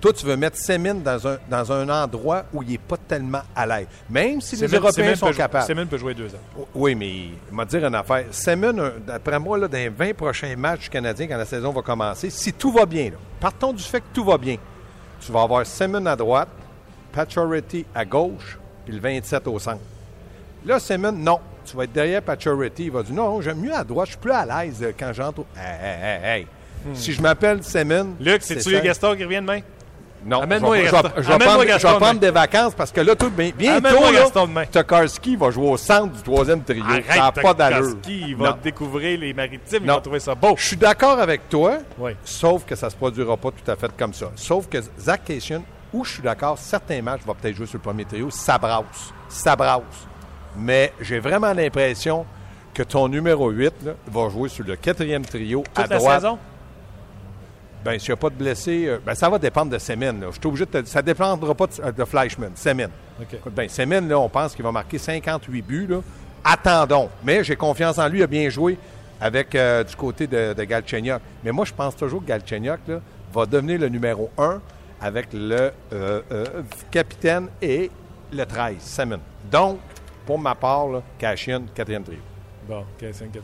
Toi, tu veux mettre Semin dans un, dans un endroit où il n'est pas tellement à l'aise. Même si les Semin- Européens Semin sont peut capables. Semin peut jouer deux ans. Oui, mais il m'a dire une affaire. Semin, un- d'après moi, là, dans les 20 prochains matchs du Canadien, quand la saison va commencer, si tout va bien, là, partons du fait que tout va bien, tu vas avoir Semin à droite, Pacioretty à gauche, puis le 27 au centre. Là, Semin, non. Tu vas être derrière Pacioretty. Il va dire non, j'aime mieux à droite, je suis plus à l'aise euh, quand j'entre. au- Hey, hey, hey, hey. Si je m'appelle Semin. Luc, c'est-tu Gaston qui revient demain? Non, Amène-moi je vais, Gaston. je prendre, des vacances parce que là, tout, bien- bientôt, là. Tokarski va jouer au centre du troisième trio. Arrête, ça n'a pas d'allure. Il va Non. découvrir les maritimes, il va trouver ça beau. Je suis d'accord avec toi, Oui. sauf que ça ne se produira pas tout à fait comme ça. Sauf que Zach Cation, où je suis d'accord, certains matchs, va peut-être jouer sur le premier trio, ça brasse. Ça brasse. Mais j'ai vraiment l'impression que ton numéro 8 là, va jouer sur le quatrième trio à Toute la droite. saison? Ben, s'il n'y a pas de blessés, euh, ben, ça va dépendre de Semen. là. Je suis obligé de te- Ça ne dépendra pas de, de Fleischmann. Semen. OK. Écoute, Ben, Semen, là, on pense qu'il va marquer 58 buts. Là. Attendons. Mais j'ai confiance en lui. Il a bien joué avec euh, du côté de, de Galchenyuk. Mais moi, je pense toujours que Galchenyuk là, va devenir le numéro 1 avec le euh, euh, capitaine et le 13, Semen. Donc, pour ma part, là, Cashin, quatrième trio. Bon, OK, 5 4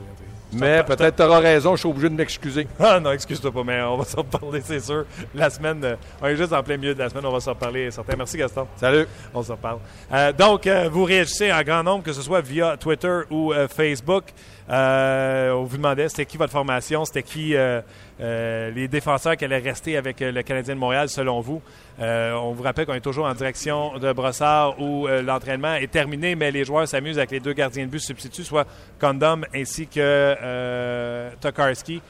Mais peut-être tu auras raison, je suis obligé de m'excuser. *laughs* Ah non, excuse-toi pas, mais on va *laughs* s'en reparler, c'est sûr. La semaine, euh, on est juste en plein milieu de la semaine, on va s'en reparler, certain. Merci Gaston. Salut. On s'en reparle. Euh, donc, euh, vous réagissez en grand nombre, que ce soit via Twitter ou euh, Facebook. Euh, on vous demandait c'était qui votre formation, c'était qui euh, euh, les défenseurs qui allaient rester avec le Canadien de Montréal selon vous. On vous rappelle qu'on est toujours en direction de Brossard où l'entraînement est terminé, mais les joueurs s'amusent avec les deux gardiens de but substituts, soit Condom ainsi que Tokarski.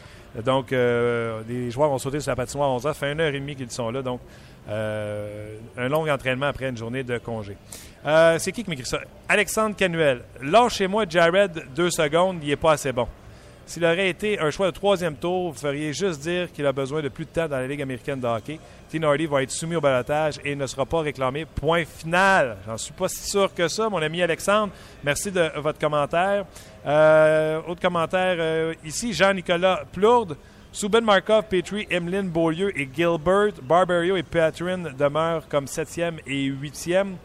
Donc, les joueurs vont sauter sur la patinoire à 11 heures. Ça fait une heure et demie qu'ils sont là. Donc, un long entraînement après une journée de congé. Euh, c'est qui qui m'écrit ça? Alexandre Canuel. Lâchez-moi Jared deux secondes, il n'est pas assez bon. S'il aurait été un choix de troisième tour, vous feriez juste dire qu'il a besoin de plus de temps dans la Ligue américaine de hockey. Tim Hardy va être soumis au balotage et ne sera pas réclamé. Point final. J'en suis pas si sûr que ça, mon ami Alexandre. Merci de votre commentaire. Euh, autre commentaire euh, ici, Jean-Nicolas Plourde. Souben Markov, Petrie, Emeline Beaulieu et Gilbert, Barbario et Patrin demeurent comme septième et huitième.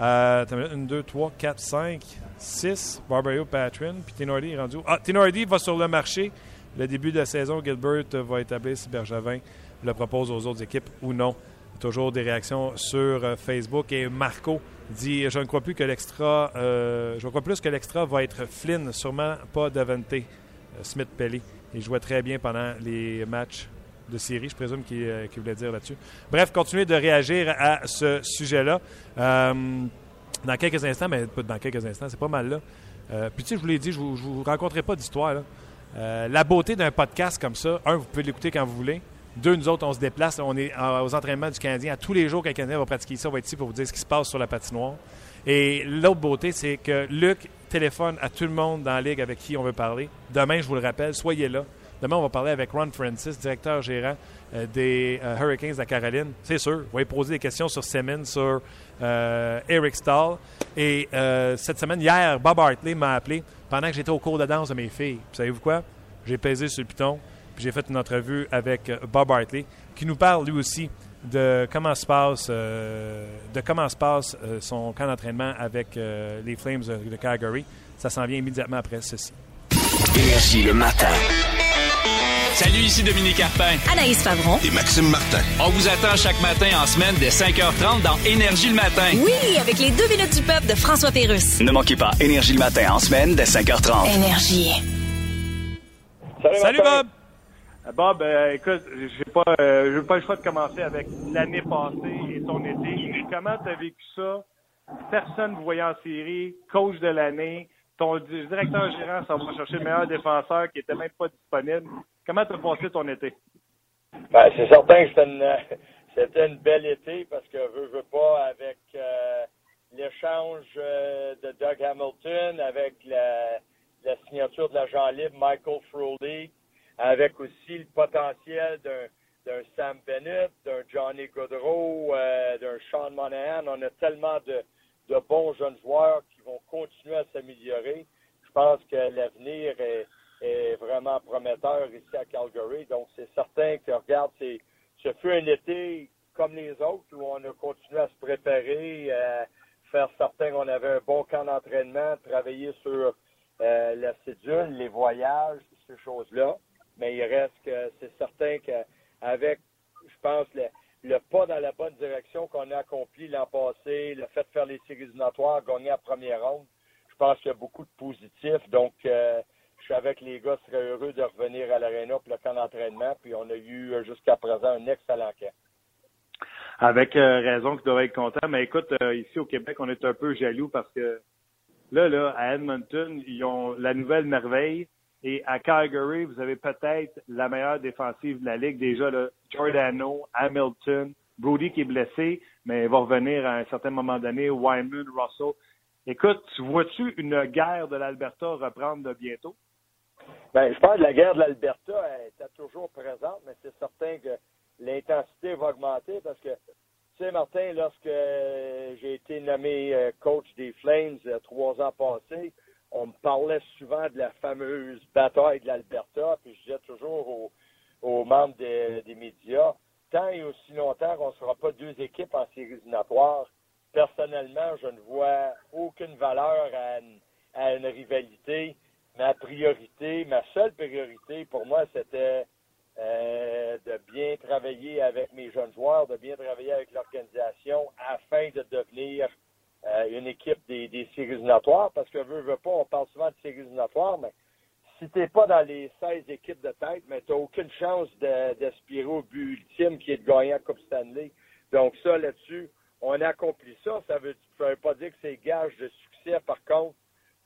Euh, une minute, 1, 2, 3, 4, 5, 6. Barbario, Patrin. Puis Tenordi est rendu. Ah, Tenordi va sur le marché. Le début de la saison, Gilbert va établir si Bergevin le propose aux autres équipes ou non. Toujours des réactions sur euh, Facebook. Et Marco dit Je ne crois plus que l'extra. euh, je crois plus que l'extra va être Flynn, sûrement pas Davante euh, Smith-Pelly. Il jouait très bien pendant les matchs de série, je présume qu'il euh, voulait dire là-dessus. Bref, continuez de réagir à ce sujet-là. Euh, dans quelques instants, mais pas dans quelques instants, c'est pas mal là. Euh, puis tu sais, je vous l'ai dit, je vous, vous raconterai pas d'histoire. la beauté d'un podcast comme ça, un, vous pouvez l'écouter quand vous voulez. Deux, nous autres, on se déplace. On est aux entraînements du Canadien. À tous les jours qu'un Canadien va pratiquer ici, on va être ici pour vous dire ce qui se passe sur la patinoire. Et l'autre beauté, c'est que Luc téléphone à tout le monde dans la ligue avec qui on veut parler. Demain, je vous le rappelle, soyez là. Demain, on va parler avec Ron Francis, directeur gérant euh, des euh, Hurricanes de la Caroline. C'est sûr, on va lui poser des questions sur Simmons, sur euh, Eric Stahl. Et cette semaine, hier, Bob Hartley m'a appelé pendant que j'étais au cours de danse de mes filles. Savez-vous quoi? J'ai pesé sur le piton, puis j'ai fait une entrevue avec Bob Hartley, qui nous parle lui aussi de comment se passe, de comment se passe son camp d'entraînement avec les Flames de, de Calgary. Ça s'en vient immédiatement après ceci. Énergie le matin. Salut, ici Dominique Carpin. Anaïs Favron. Et Maxime Martin. On vous attend chaque matin en semaine dès 5h30 dans Énergie le matin. Oui, avec les deux minutes du peuple de François Pérusse. Ne manquez pas Énergie le matin en semaine dès 5h30. Énergie. Salut Bob! Bob, euh, écoute, j'ai pas, euh, j'ai pas le choix de commencer avec l'année passée et ton été. Comment t'as vécu ça? Personne ne vous voyait en série, coach de l'année, ton di- directeur gérant s'en va chercher le meilleur défenseur qui était même pas disponible. Comment t'as passé ton été? Ben, c'est certain que c'était une, *laughs* c'était une belle été parce que veux, veux pas avec euh, l'échange euh, de Doug Hamilton, avec la, la signature de l'agent libre Michael Froley, avec aussi le potentiel d'un d'un Sam Bennett, d'un Johnny Gaudreau, euh, d'un Sean Monahan. On a tellement de, de bons jeunes joueurs qui vont continuer à s'améliorer. Je pense que l'avenir est, est vraiment prometteur ici à Calgary. Donc, c'est certain que, regarde, c'est, ce fut un été comme les autres où on a continué à se préparer, euh, faire certain qu'on avait un bon camp d'entraînement, travailler sur euh, la cédule, les voyages, ces choses-là. Mais il reste que c'est certain qu'avec, je pense, le, le pas dans la bonne direction qu'on a accompli l'an passé, le fait de faire les séries éliminatoires, gagner la première ronde, je pense qu'il y a beaucoup de positifs. Donc, euh, je savais que les gars seraient heureux de revenir à l'aréna pour le camp d'entraînement. Puis on a eu euh, jusqu'à présent un excellent camp. Avec euh, raison qu'ils doivent être contents. Mais écoute, euh, ici au Québec, on est un peu jaloux parce que là, là, à Edmonton, ils ont la nouvelle merveille. Et à Calgary, vous avez peut-être la meilleure défensive de la Ligue. Déjà, là, Giordano, Hamilton, Brody qui est blessé, mais il va revenir à un certain moment donné, Wyman, Russell. Écoute, vois-tu une guerre de l'Alberta reprendre de bientôt? Ben, je pense que la guerre de l'Alberta était toujours présente, mais c'est certain que l'intensité va augmenter parce que, tu sais, Martin, lorsque j'ai été nommé euh, coach des Flames euh, trois ans passés, on me parlait souvent de la fameuse bataille de l'Alberta, puis je disais toujours aux, membres des, médias, tant et aussi longtemps qu'on ne sera pas deux équipes en séries éliminatoires, personnellement, je ne vois aucune valeur à une, rivalité. Ma priorité, ma seule priorité pour moi, c'était euh, de bien travailler avec mes jeunes joueurs, de bien travailler avec l'organisation afin de devenir une équipe des, des séries éliminatoires. Parce que veux, veux pas, on parle souvent de séries éliminatoires, mais si tu n'es pas dans les 16 équipes de tête, mais tu n'as aucune chance d'aspirer au but ultime qui est de gagner la Coupe Stanley. Donc ça, là-dessus, on a accompli ça. Ça veut, veut pas dire que c'est gage de succès. Par contre,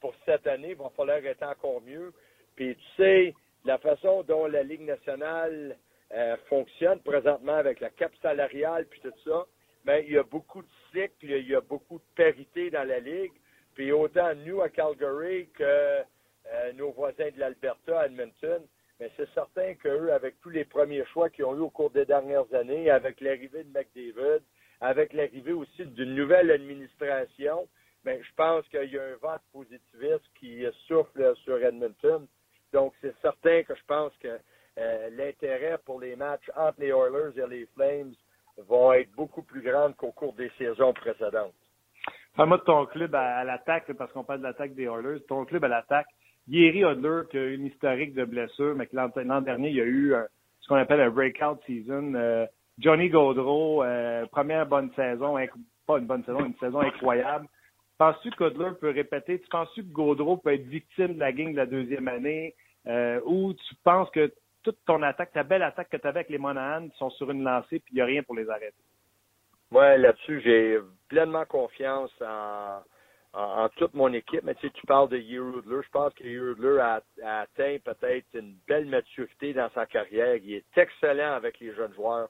pour cette année, il va falloir être encore mieux. Puis tu sais, la façon dont la Ligue nationale euh, fonctionne présentement avec la cap salariale puis tout ça, ben, il y a beaucoup de cycles, il y a beaucoup de parité dans la Ligue. Puis autant nous à Calgary que euh, nos voisins de l'Alberta, Edmonton, mais c'est certain qu'eux, avec tous les premiers choix qu'ils ont eu au cours des dernières années, avec l'arrivée de McDavid, avec l'arrivée aussi d'une nouvelle administration, ben, je pense qu'il y a un vent de positivisme qui souffle sur Edmonton. Donc, c'est certain que je pense que euh, l'intérêt pour les matchs entre les Oilers et les Flames va être beaucoup plus grand qu'au cours des saisons précédentes. Parle-moi de ton club à, l'attaque, parce qu'on parle de l'attaque des Oilers. Ton club à l'attaque, Yeri Hodler, qui a une historique de blessure, mais que l'an dernier, il y a eu euh, ce qu'on appelle un breakout season. Euh, Johnny Gaudreau, euh, première bonne saison, pas une bonne saison, une saison incroyable. Penses-tu qu'Hodler peut répéter? Tu penses-tu que Gaudreau peut être victime de la game de la deuxième année? ou tu penses que toute ton attaque, ta belle attaque que tu avais avec les Monahan sont sur une lancée puis il n'y a rien pour les arrêter? Ouais, là-dessus, j'ai pleinement confiance en, toute mon équipe. Mais tu sais, tu parles de Yerudler. Je pense que Yerudler a, atteint peut-être une belle maturité dans sa carrière. Il est excellent avec les jeunes joueurs.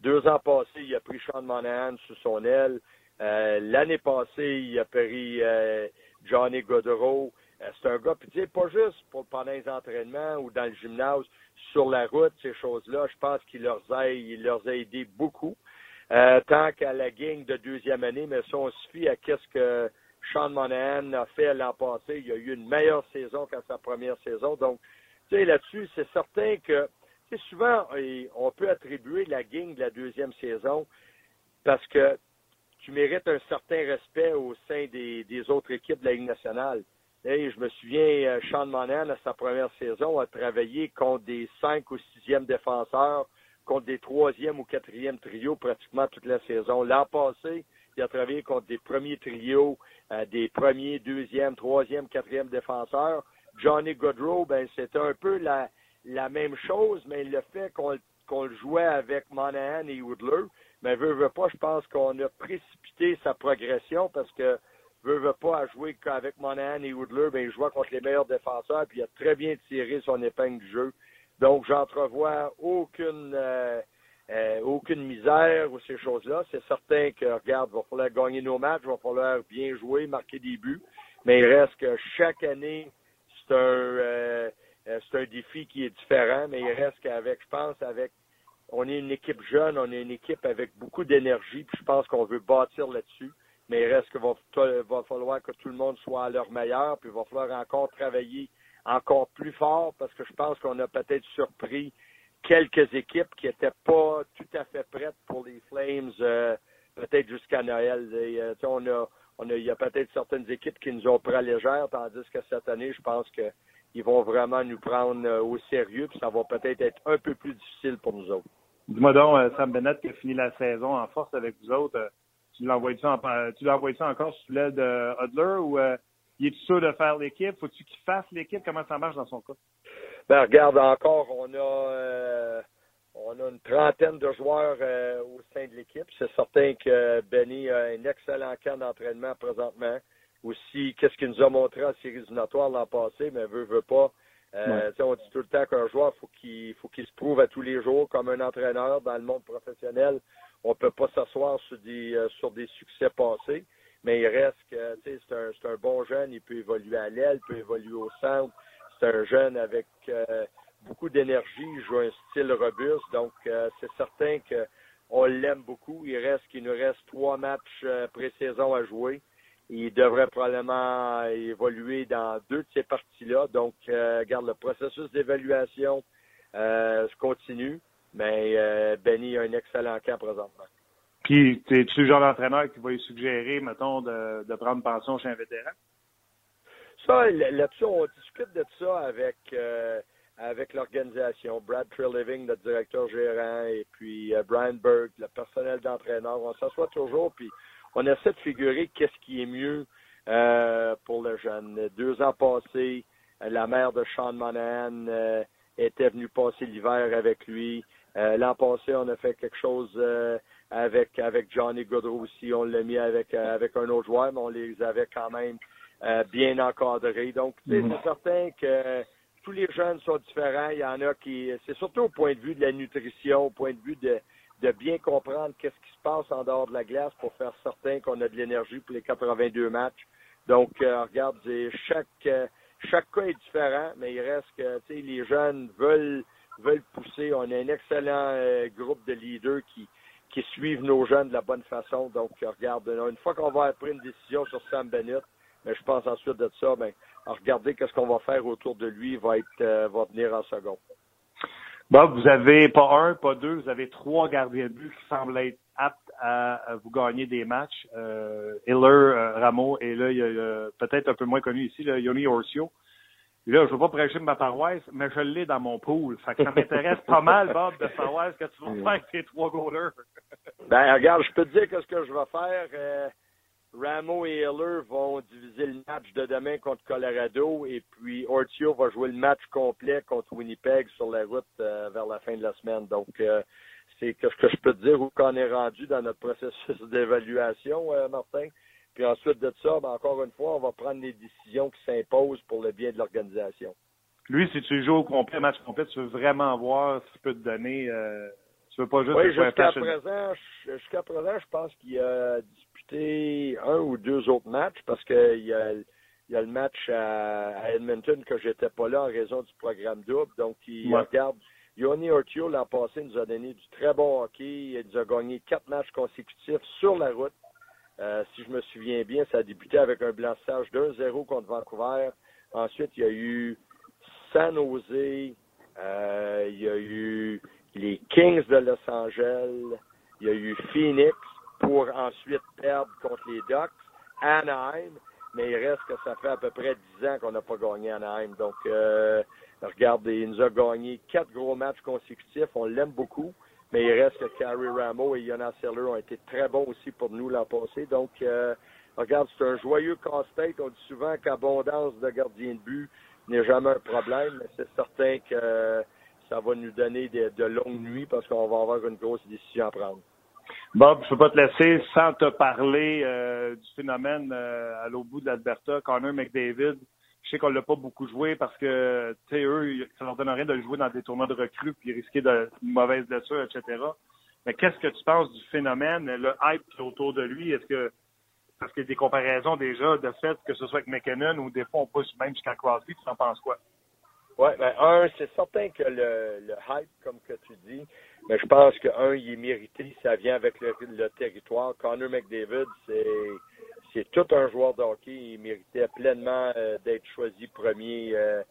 Deux ans passés, il a pris Sean Monahan sous son aile. Euh, L'année passée, il a pris euh, Johnny Godero. Euh, c'est un gars, puis tu sais, pas juste pour, pendant les entraînements ou dans le gymnase, sur la route, ces choses-là, je pense qu'il leur a, aidé beaucoup. Euh, tant qu'à la gang de deuxième année, mais ça, on se fie à qu'est-ce que Sean Monahan a fait l'an passé. Il a eu une meilleure saison qu'à sa première saison. Donc, tu sais, là-dessus, c'est certain que, tu sais, souvent, on peut attribuer la gang de la deuxième saison parce que tu mérites un certain respect au sein des, autres équipes de la Ligue nationale. Je me souviens, euh, Sean Monahan, à sa première saison, a travaillé contre des cinq ou sixième défenseurs, contre des troisième ou quatrième trios pratiquement toute la saison. L'an passé, il a travaillé contre des premiers trios, euh, des premiers, deuxième, troisième, quatrième défenseurs. Johnny Godrow, ben, c'était un peu la, la même chose, mais le fait qu'on le jouait avec Monahan et Woodler, mais veut, veut pas, je pense qu'on a précipité sa progression parce que veut, veut pas à jouer qu'avec Monahan et Woodler, ben, il jouait contre les meilleurs défenseurs, puis il a très bien tiré son épingle du jeu. Donc, j'entrevois aucune euh, euh, aucune misère ou ces choses-là. C'est certain que, regarde, il va falloir gagner nos matchs, il va falloir bien jouer, marquer des buts, mais il reste que chaque année, c'est un, euh, c'est un défi qui est différent, mais il reste qu'avec, je pense, avec, on est une équipe jeune, on est une équipe avec beaucoup d'énergie, puis je pense qu'on veut bâtir là-dessus, mais il reste qu'il va, falloir que tout le monde soit à leur meilleur, puis il va falloir encore travailler encore plus fort parce que je pense qu'on a peut-être surpris quelques équipes qui n'étaient pas tout à fait prêtes pour les Flames, euh, peut-être jusqu'à Noël. Euh, on a, il y a peut-être certaines équipes qui nous ont pris légère, tandis que cette année, je pense qu'ils vont vraiment nous prendre euh, au sérieux, puis ça va peut-être être un peu plus difficile pour nous autres. Dis-moi donc, Sam Bennett qui a fini la saison en force avec vous autres, tu l'envoies-tu tu l'envoies-tu encore sous l'aide de Hudler ou il est sûr de faire l'équipe? Faut-tu qu'il fasse l'équipe? Comment ça marche dans son cas? Ben, regarde, encore, on a, euh, On a une trentaine de joueurs euh, au sein de l'équipe. C'est certain que Benny a un excellent camp d'entraînement présentement. Aussi, qu'est-ce qu'il nous a montré en séries éliminatoires l'an passé, mais veut, veut pas. Euh, On dit tout le temps qu'un joueur, faut qu'il faut qu'il se prouve à tous les jours comme un entraîneur dans le monde professionnel. On peut pas s'asseoir sur des euh, sur des succès passés, mais il reste que c'est un, un bon jeune, il peut évoluer à l'aile, il peut évoluer au centre. C'est un jeune avec euh, beaucoup d'énergie, il joue un style robuste, donc euh, c'est certain que on l'aime beaucoup. Il reste qu'il nous reste trois matchs pré-saison à jouer. Il devrait probablement évoluer dans deux de ces parties-là. Donc, regarde, le processus d'évaluation continue, mais euh, Benny a un excellent camp présentement. Puis, es-tu le genre d'entraîneur qui va lui suggérer, mettons, de, de prendre pension chez un vétéran? Ça, là-dessus, on discute de ça avec euh, avec l'organisation. Brad Treliving, notre directeur gérant, et puis euh, Brian Berg, le personnel d'entraîneur. On s'assoit toujours, puis on essaie de figurer qu'est-ce qui est mieux euh, pour le jeune. Deux ans passés, la mère de Sean Monahan était venue passer l'hiver avec lui. Euh, L'an passé, on a fait quelque chose euh, avec avec Johnny Goodrow aussi. On l'a mis avec euh, avec un autre joueur, mais on les avait quand même euh, bien encadrés. Donc, Mhm. c'est certain que tous les jeunes sont différents. Il y en a qui, c'est surtout au point de vue de la nutrition, au point de vue de, de bien comprendre qu'est-ce qui se passe en dehors de la glace pour faire certain qu'on a de l'énergie pour les 82 matchs. Donc, euh, regarde, chaque euh, chaque cas est différent, mais il reste que tu sais, les jeunes veulent veulent pousser. On a un excellent euh, groupe de leaders qui suivent nos jeunes de la bonne façon. Donc, euh, regarde, une fois qu'on va pris une décision sur Sam Bennett, mais je pense ensuite de ça, ben, regarder qu'est-ce qu'on va faire autour de lui va être euh, va venir en second. Bob, vous avez pas un, pas deux, vous avez trois gardiens de but qui semblent être aptes à, vous gagner des matchs. Euh, Hiller, euh, Rameau, et là, il y a euh, peut-être un peu moins connu ici, là, Yoni Orcio. Là, je veux pas prêcher ma paroisse, mais je l'ai dans mon pool. Fait que ça m'intéresse pas mal, *laughs* Bob, de savoir ce que tu vas faire avec tes trois goalers. *laughs* Ben, regarde, je peux te dire qu'est-ce que je vais faire. Euh, Ramo et Hiller vont diviser le match de demain contre Colorado et puis Ortio va jouer le match complet contre Winnipeg sur la route euh, vers la fin de la semaine. Donc, euh, c'est ce que je peux te dire où qu'on est rendu dans notre processus *laughs* d'évaluation, euh, Martin. Puis ensuite de ça, ben, encore une fois, on va prendre les décisions qui s'imposent pour le bien de l'organisation. Lui, si tu joues au complet, match complet, tu veux vraiment voir ce qu'il peut te donner. Euh, tu veux pas juste Oui, jusqu'à présent, jusqu'à présent, je pense qu'il a disputé un ou deux autres matchs parce qu'il y a, il y a le match à, à Edmonton que j'étais pas là en raison du programme double. Donc, il Ouais. regarde. Yoni Ortio, l'an passé, nous a donné du très bon hockey. Il nous a gagné quatre matchs consécutifs sur la route. Euh, si je me souviens bien, ça a débuté avec un blanchissage d'1-0 contre Vancouver. Ensuite, il y a eu San Jose, euh, il y a eu les Kings de Los Angeles, il y a eu Phoenix pour ensuite perdre contre les Ducks, Anaheim, mais il reste que ça fait à peu près 10 ans qu'on n'a pas gagné Anaheim. Donc, euh, regardez, il nous a gagné quatre gros matchs consécutifs, on l'aime beaucoup, mais il reste que Carrie Ramo et Jonas Seller ont été très bons aussi pour nous l'an passé. Donc, euh, regarde, c'est un joyeux casse-tête. On dit souvent qu'abondance de gardiens de but n'est jamais un problème, mais c'est certain que euh, ça va nous donner de, de longues nuits parce qu'on va avoir une grosse décision à prendre. Bob, je peux pas te laisser sans te parler euh, du phénomène euh, à l'autre bout de l'Alberta, Connor McDavid. Sais qu'on l'a pas beaucoup joué parce que, tu sais, eux, ça leur donne rien de le jouer dans des tournois de recrues puis risquer de une mauvaise blessure, etc. Mais qu'est-ce que tu penses du phénomène, le hype autour de lui? Est-ce que parce qu'il y a des comparaisons déjà de fait que ce soit avec McKinnon ou des fois on pousse même jusqu'à Crosby, tu en penses quoi? Oui, ben un, c'est certain que le, le hype, comme que tu dis, mais je pense que un, il est mérité, ça vient avec le, le territoire. Connor McDavid, c'est c'est tout un joueur de hockey. Il méritait pleinement euh, d'être choisi premier euh,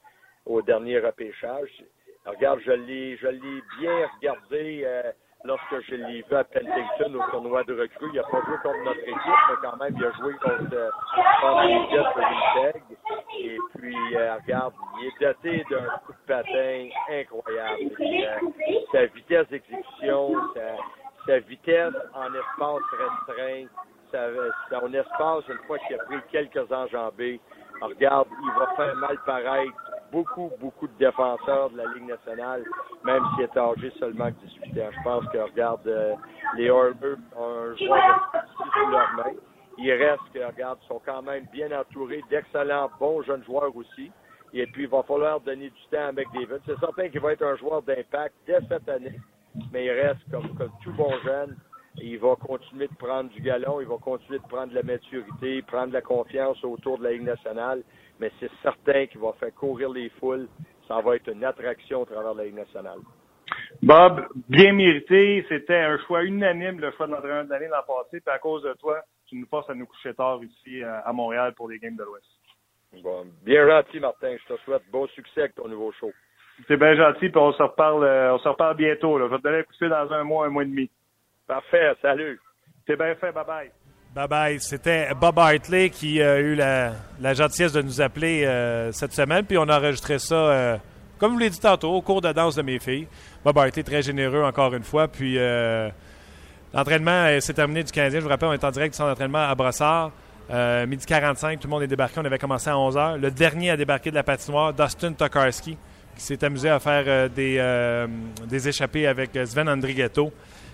au dernier repêchage. Regarde, je l'ai je l'ai bien regardé euh, lorsque je l'ai vu à Penticton au tournoi de recrues. Il n'a pas joué contre notre équipe, mais quand même, il a joué contre, contre les Jets. Et puis, euh, regarde, il est doté d'un coup de patin incroyable. Euh, sa vitesse d'exécution, sa, sa vitesse en espace restreint, sa, son espace, une fois qu'il a pris quelques enjambées, regarde, il va faire mal paraître beaucoup, beaucoup de défenseurs de la Ligue nationale, même s'il est âgé seulement que 18 ans. Je pense que, regarde, euh, les Oilers ont un joueur sous leur main. Il reste que, regarde, ils sont quand même bien entourés d'excellents, bons jeunes joueurs aussi. Et puis, il va falloir donner du temps avec David. C'est certain qu'il va être un joueur d'impact dès cette année, mais il reste comme, comme tout bon jeune. Il va continuer de prendre du galon, il va continuer de prendre de la maturité, prendre de la confiance autour de la Ligue nationale, mais c'est certain qu'il va faire courir les foules. Ça va être une attraction au travers de la Ligue nationale. Bob, bien mérité. C'était un choix unanime, le choix de l'entraîneur de l'année l'an passé. Puis à cause de toi, tu nous forces à nous coucher tard ici euh, à Montréal pour les Games de l'Ouest. Bon, bien gentil, Martin. Je te souhaite bon succès avec ton nouveau show. C'est bien gentil, puis on se reparle, euh, on se reparle bientôt. Là. Je vais te donner un coup de fil dans un mois, un mois et demi. Parfait, salut. C'est bien fait, bye bye. Bye bye. C'était Bob Hartley qui a eu la, gentillesse de nous appeler euh, cette semaine, puis on a enregistré ça, euh, comme je vous l'ai dit tantôt, au cours de danse de mes filles. Bob Hartley, très généreux encore une fois, puis euh, l'entraînement euh, s'est terminé du 15e. Je vous rappelle, on est en direct du centre d'entraînement à Brossard. Euh, midi 45, tout le monde est débarqué. On avait commencé à 11h. Le dernier à débarquer de la patinoire, Dustin Tokarski, qui s'est amusé à faire euh, des, euh, des échappées avec euh, Sven Andrighetto.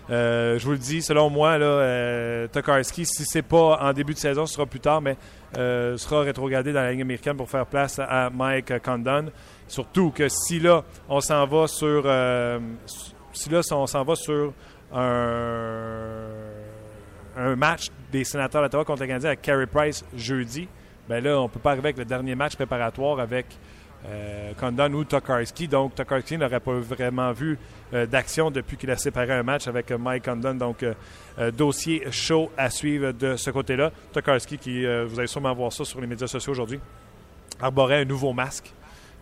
Euh, je vous le dis, selon moi, là, euh, Tokarski, si c'est pas en début de saison, ce sera plus tard, mais euh, sera rétrogradé dans la Ligue américaine pour faire place à Mike Condon. Surtout que si là, on s'en va sur, euh, si là, on s'en va sur un, match des sénateurs d'Ottawa contre le Canadien avec Carey Price jeudi, ben là, on peut pas arriver avec le dernier match préparatoire avec euh, Condon ou Tokarski. Donc, Tokarski n'aurait pas vraiment vu euh, d'action depuis qu'il a séparé un match avec euh, Mike Condon. Donc, euh, euh, dossier chaud à suivre de ce côté-là. Tokarski, qui, euh, vous allez sûrement voir ça sur les médias sociaux aujourd'hui, arborait un nouveau masque.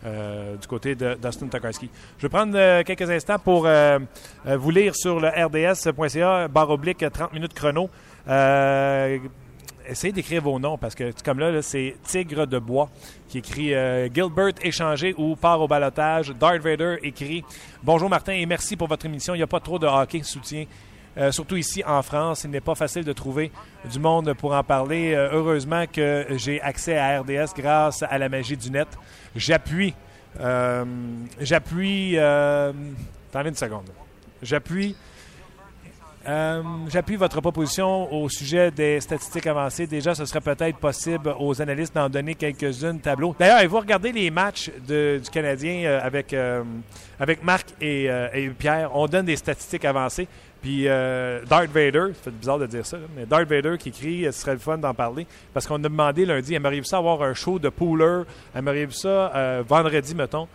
euh, du côté de Dustin Tokarski. Je vais prendre euh, quelques instants pour euh, euh, vous lire sur le rds.ca, barre oblique, 30 minutes chrono. Essayez d'écrire vos noms parce que comme là, c'est Tigre de Bois qui écrit euh, Gilbert échangé ou part au balotage. Darth Vader écrit Bonjour Martin et merci pour votre émission. Il n'y a pas trop de hockey soutien. euh, surtout ici en France, il n'est pas facile de trouver du monde pour en parler. Euh, heureusement que j'ai accès à RDS grâce à la magie du net. J'appuie, j'appuie, attendez une seconde. J'appuie euh, J'appuie votre proposition au sujet des statistiques avancées. Déjà, ce serait peut-être possible aux analystes d'en donner quelques-unes tableaux. D'ailleurs, vous regardez les matchs du Canadien euh, avec, euh, avec Marc et, Pierre? On donne des statistiques avancées. Puis Darth Vader, ça fait bizarre de dire ça, mais Darth Vader qui écrit, euh, ce serait le fun d'en parler, parce qu'on a demandé lundi, aimeriez-vous ça avoir un show de pooler, aimeriez-vous ça vendredi, mettons,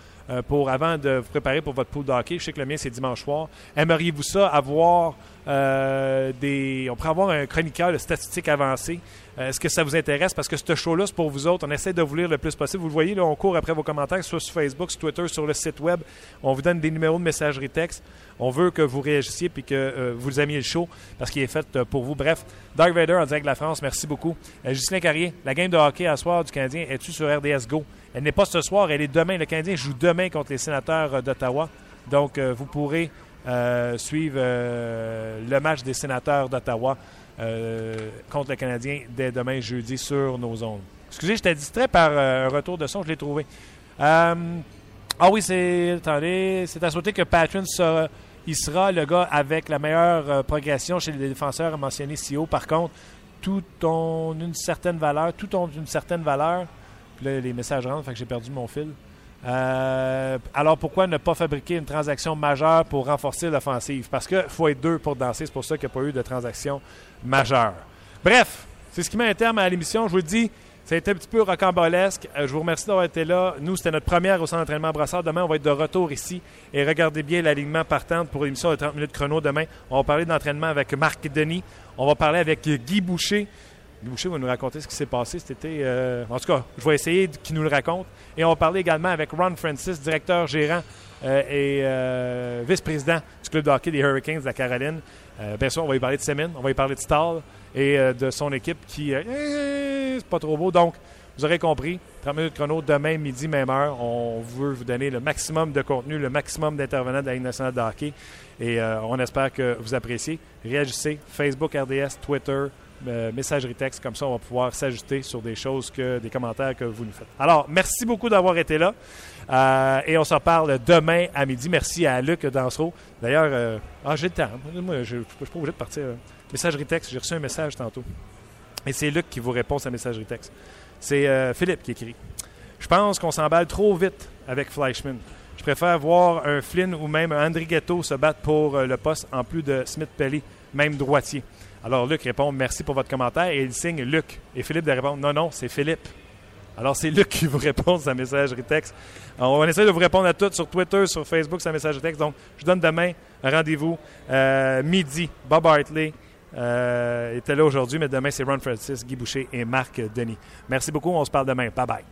pour avant de vous préparer pour votre pool de hockey. Je sais que le mien, c'est dimanche soir. Aimeriez-vous ça avoir euh, des. On pourrait avoir un chroniqueur de statistiques avancées. Euh, Est-ce que ça vous intéresse? Parce que ce show-là, c'est pour vous autres. On essaie de vous lire le plus possible. Vous le voyez, là, on court après vos commentaires, soit sur Facebook, sur Twitter, sur le site web. On vous donne des numéros de messagerie texte. On veut que vous réagissiez puis que euh, vous aimiez le show parce qu'il est fait euh, pour vous. Bref, Dark Vader en direct de la France, merci beaucoup. Euh, Ghislain Carrier, la game de hockey à soir du Canadien, es-tu sur RDS Go? Elle n'est pas ce soir, elle est demain. Le Canadien joue demain contre les sénateurs euh, d'Ottawa. Donc, euh, vous pourrez euh, suivre le match des sénateurs d'Ottawa contre le Canadien dès demain jeudi sur nos ondes. Excusez, j'étais distrait par un retour de son, je l'ai trouvé. Ah oui, c'est. Attendez, c'est à souhaiter que Patron sera, il sera le gars avec la meilleure progression chez les défenseurs, a mentionné CEO. Par contre, tout ont une certaine valeur, tout ont une certaine valeur. Là, les messages rentrent, fait que j'ai perdu mon fil. Euh, alors pourquoi ne pas fabriquer une transaction majeure pour renforcer l'offensive? Parce qu'il faut être deux pour danser, c'est pour ça qu'il n'y a pas eu de transaction majeure. Bref, c'est ce qui met un terme à l'émission. Je vous le dis, ça a été un petit peu rocambolesque. Euh, je vous remercie d'avoir été là. Nous, c'était notre première au centre d'entraînement Brassard. Demain, on va être de retour ici. Et regardez bien l'alignement partant pour l'émission de 30 minutes chrono demain. On va parler d'entraînement avec Marc Denis. On va parler avec Guy Boucher. Boucher va nous raconter ce qui s'est passé cet été. euh, en tout cas, je vais essayer qu'il nous le raconte. Et on va parler également avec Ron Francis, directeur gérant euh, et euh, vice-président du club de hockey des Hurricanes de la Caroline. Bien sûr, on va y parler de Semin, on va y parler de Stahl et de son équipe qui... eh, c'est pas trop beau. Donc, vous aurez compris, 30 minutes chrono, demain, midi, même heure. On veut vous donner le maximum de contenu, le maximum d'intervenants de la Ligue nationale de hockey. Et on espère que vous appréciez. Réagissez. Facebook, RDS, Twitter, euh, messagerie texte. Comme ça, on va pouvoir s'ajuster sur des choses, que des commentaires que vous nous faites. Alors, merci beaucoup d'avoir été là. Euh, et on s'en parle demain à midi. Merci à Luc Dansereau. D'ailleurs, euh, ah, j'ai le temps. Je ne suis pas obligé de partir. euh. Messagerie texte, j'ai reçu un message tantôt. Et c'est Luc qui vous répond sa messagerie texte. C'est euh, Philippe qui écrit. Je pense qu'on s'emballe trop vite avec Fleischmann. Je préfère voir un Flynn ou même un Andrighetto se battre pour le poste en plus de Smith-Pelly, même droitier. Alors Luc répond merci pour votre commentaire et il signe Luc. Et Philippe de répondre non, non, c'est Philippe. Alors c'est Luc qui vous répond sa messagerie texte. On essaie de vous répondre à toutes sur Twitter, sur Facebook, sa messagerie texte. Donc je donne demain un rendez-vous euh, midi. Bob Hartley euh, était là aujourd'hui, mais demain c'est Ron Francis, Guy Boucher et Marc Denis. Merci beaucoup, on se parle demain. Bye bye.